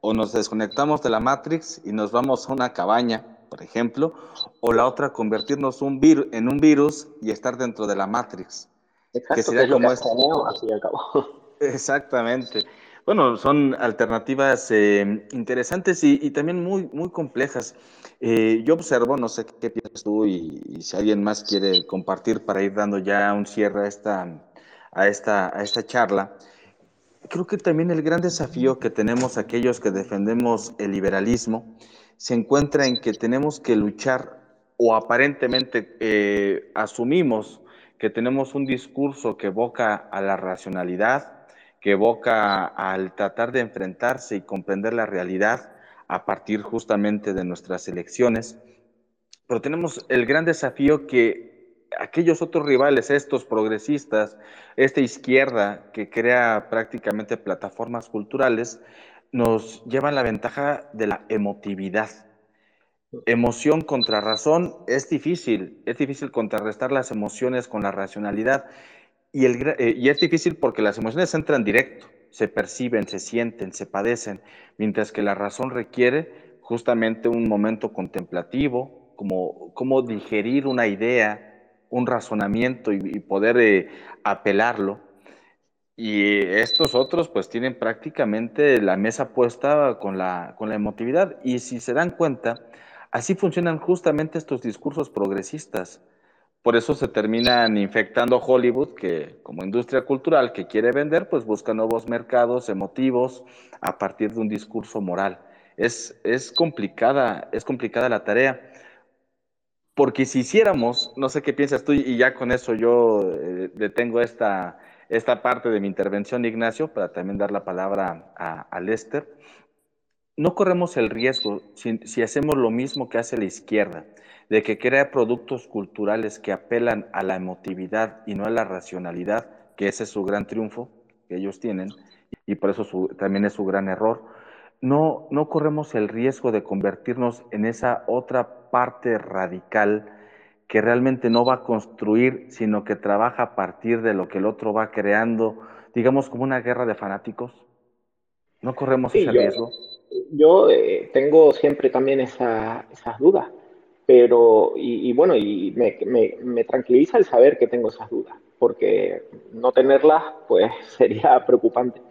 o nos desconectamos de la Matrix y nos vamos a una cabaña, por ejemplo, o la otra convertirnos un vir en un virus y estar dentro de la Matrix. Exacto, que sería como este... así al cabo. Exactamente. Bueno, son alternativas eh, interesantes y, también muy, muy complejas. Eh, yo observo, no sé qué piensas tú y, si alguien más quiere compartir para ir dando ya un cierre a esta, a esta, a esta charla. Creo que también el gran desafío que tenemos aquellos que defendemos el liberalismo se encuentra en que tenemos que luchar o aparentemente eh, asumimos que tenemos un discurso que evoca a la racionalidad, que evoca al tratar de enfrentarse y comprender la realidad a partir justamente de nuestras elecciones. Pero tenemos el gran desafío que aquellos otros rivales, estos progresistas, esta izquierda que crea prácticamente plataformas culturales, nos llevan la ventaja de la emotividad. Emoción contra razón es difícil, es difícil contrarrestar las emociones con la racionalidad eh, y es difícil porque las emociones entran directo, se perciben, se sienten, se padecen, mientras que la razón requiere justamente un momento contemplativo, como, digerir una idea, un razonamiento y, poder eh, apelarlo. Y estos otros pues tienen prácticamente la mesa puesta con la emotividad. Y si se dan cuenta, así funcionan justamente estos discursos progresistas. Por eso se terminan infectando Hollywood, que como industria cultural que quiere vender, pues busca nuevos mercados emotivos a partir de un discurso moral. Es, es, complicada, es complicada la tarea. Porque si hiciéramos, no sé qué piensas tú, y ya con eso yo eh, detengo esta, esta parte de mi intervención, Ignacio, para también dar la palabra a, a Lester. No corremos el riesgo si, si hacemos lo mismo que hace la izquierda de que crea productos culturales que apelan a la emotividad y no a la racionalidad, que ese es su gran triunfo que ellos tienen, y por eso también es su gran error, no, no corremos el riesgo de convertirnos en esa otra parte radical que realmente no va a construir, sino que trabaja a partir de lo que el otro va creando, digamos como una guerra de fanáticos. ¿No corremos ese riesgo? Yo eh, tengo siempre también esa, esas dudas pero, y, bueno, y me, me, tranquiliza el saber que tengo esas dudas, porque no tenerlas, pues sería preocupante.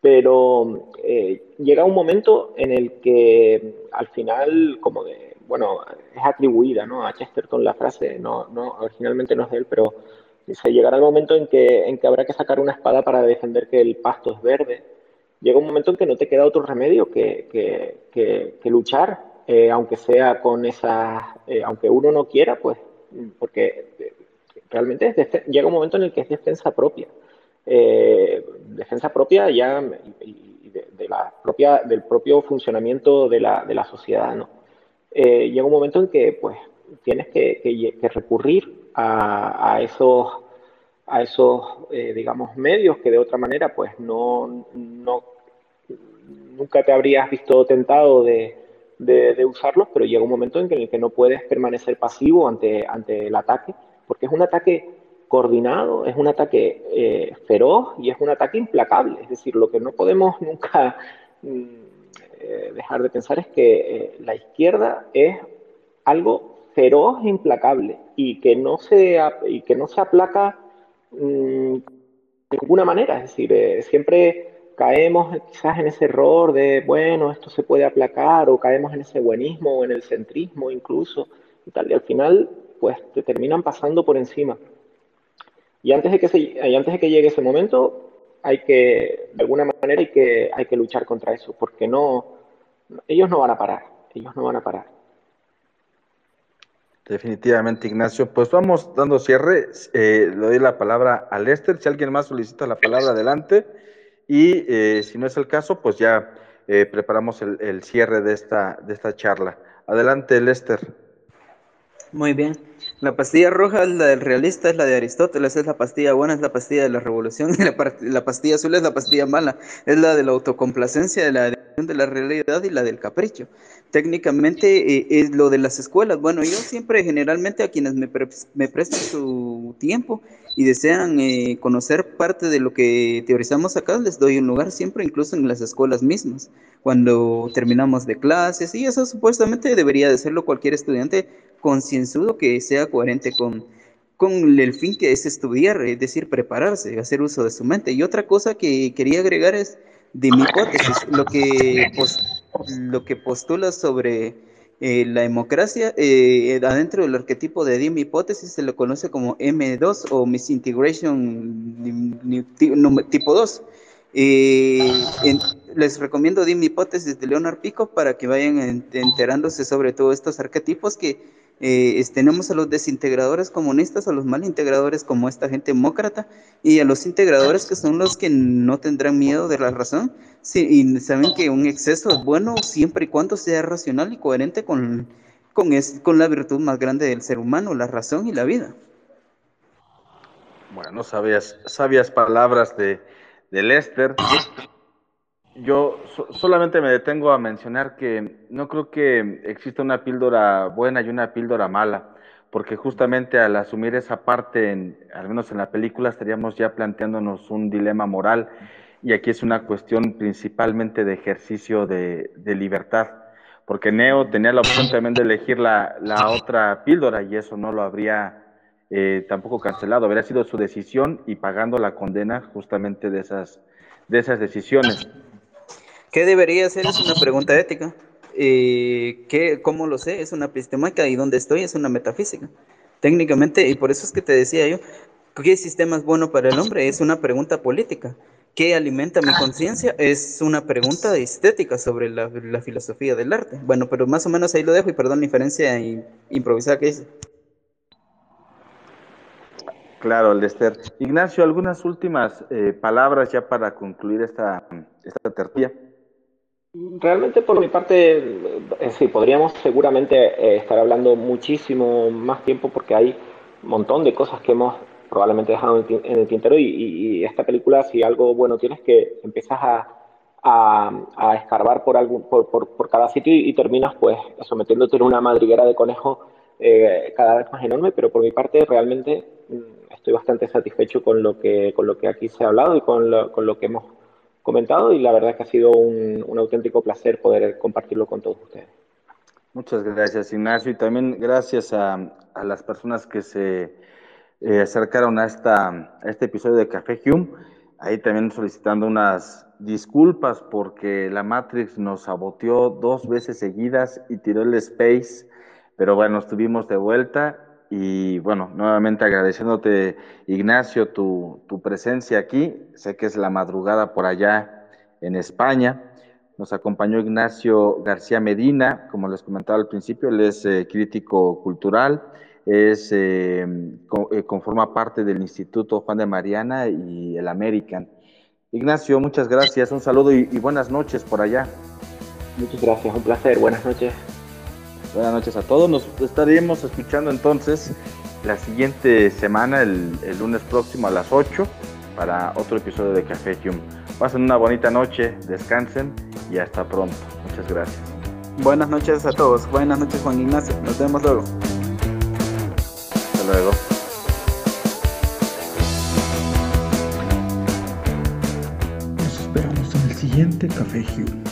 Pero eh, llega un momento en el que al final, como de, bueno, es atribuida ¿no? a Chesterton la frase, no, no, originalmente no es de él, pero dice, llegará el momento en que, en que habrá que sacar una espada para defender que el pasto es verde. Llega un momento en que no te queda otro remedio que, que, que, que luchar eh, aunque sea con esa, eh, aunque uno no quiera, pues, porque eh, realmente llega un momento en el que es defensa propia. defensa propia ya de, la propia, del propio funcionamiento de la, de la sociedad, ¿no? llega un momento en que, pues, tienes que, que, recurrir a, a, esos, a esos digamos, medios que de otra manera, pues, no, no nunca te habrías visto tentado de, de, usarlos, pero llega un momento en el que no puedes permanecer pasivo ante, ante el ataque, porque es un ataque coordinado, es un ataque eh, feroz y es un ataque implacable. Es decir, lo que no podemos nunca mm, eh, dejar de pensar es que eh, la izquierda es algo feroz e implacable y que no se, y que no se aplaca mm, de ninguna manera. Es decir, siempre caemos quizás en ese error de, bueno, esto se puede aplacar, o caemos en ese buenismo, o en el centrismo incluso, y tal, y al final, pues te terminan pasando por encima. Y antes de que, se, antes de que llegue ese momento, hay que, de alguna manera, hay que, hay que luchar contra eso, porque no, ellos no van a parar, ellos no van a parar. Definitivamente, Ignacio. Pues vamos dando cierre. Eh, le doy la palabra a Lester. Si alguien más solicita la palabra, adelante. Y eh, si no es el caso, pues ya eh, preparamos el, cierre de esta, de esta charla. Adelante, Lester. Muy bien. La pastilla roja es la del realista, es la de Aristóteles, es la pastilla buena, es la pastilla de la revolución, y la, pastilla azul es la pastilla mala, es la de la autocomplacencia, de la de la realidad y la del capricho. Técnicamente eh, es lo de las escuelas. Bueno, yo siempre generalmente a quienes me, me prestan su tiempo y desean eh, conocer parte de lo que teorizamos acá, les doy un lugar siempre, incluso en las escuelas mismas, cuando terminamos de clases, y eso supuestamente debería de serlo cualquier estudiante concienzudo que sea coherente con, con el fin que es estudiar, es decir, prepararse, hacer uso de su mente. Y otra cosa que quería agregar es de mi hipótesis, lo que, lo que postula sobre eh, la democracia, eh, adentro del arquetipo de Dim hipótesis se lo conoce como M2 o Misintegration tipo 2. Eh, les recomiendo Dim hipótesis de Leonard Pico para que vayan enterándose sobre todos estos arquetipos que eh, tenemos a los desintegradores comunistas, a los malintegradores como esta gente demócrata y a los integradores que son los que no tendrán miedo de la razón y saben que un exceso es bueno siempre y cuando sea racional y coherente con, con, la virtud más grande del ser humano, la razón y la vida. Bueno, sabias, palabras de Lester. Yo solamente me detengo a mencionar que no creo que exista una píldora buena y una píldora mala, porque justamente al asumir esa parte, al menos en la película, estaríamos ya planteándonos un dilema moral y aquí es una cuestión principalmente de ejercicio de, libertad, porque Neo tenía la opción también de elegir la, otra píldora y eso no lo habría eh, tampoco cancelado, habría sido su decisión y pagando la condena justamente de esas, de esas decisiones. ¿Qué debería hacer? Es una pregunta ética. Eh, ¿qué, ¿Cómo lo sé? Es una epistemológica y dónde estoy es una metafísica. Técnicamente, y por eso es que te decía yo, ¿qué sistema es bueno para el hombre? Es una pregunta política. ¿Qué alimenta mi conciencia? Es una pregunta estética sobre la, filosofía del arte. Bueno, pero más o menos ahí lo dejo y perdón la inferencia improvisada que hice. Claro, Lester. Ignacio, algunas últimas eh, palabras ya para concluir esta, esta tertulia. Realmente por mi parte, eh, sí, podríamos seguramente eh, estar hablando muchísimo más tiempo porque hay un montón de cosas que hemos probablemente dejado en el tintero y, esta película si algo bueno tienes que empiezas a, a, escarbar por, algún, por, por, cada sitio y, terminas pues sometiéndote en una madriguera de conejo eh, cada vez más enorme, pero por mi parte realmente mm, estoy bastante satisfecho con lo que, con lo que aquí se ha hablado y con lo, con lo que hemos comentado y la verdad que ha sido un, un auténtico placer poder compartirlo con todos ustedes. Muchas gracias, Ignacio, y también gracias a, a las personas que se eh, acercaron a, esta, a este episodio de Café Hume. Ahí también solicitando unas disculpas porque la Matrix nos saboteó dos veces seguidas y tiró el space, pero bueno, estuvimos de vuelta y bueno, nuevamente agradeciéndote, Ignacio, tu, tu, presencia aquí. Sé que es la madrugada por allá en España. Nos acompañó Ignacio García Medina, como les comentaba al principio, él es eh, crítico cultural, es, eh, eh, conforma parte del Instituto Juan de Mariana y el American. Ignacio, muchas gracias, un saludo y, y buenas noches por allá. Muchas gracias, un placer, buenas noches. Buenas noches a todos. Nos estaremos escuchando entonces la siguiente semana, el, lunes próximo a las 8, para otro episodio de Café Hume. Pasen una bonita noche, descansen y hasta pronto. Muchas gracias. Buenas noches a todos. Buenas noches, Juan Ignacio. Nos vemos luego. Hasta luego. Nos esperamos en el siguiente Café Hume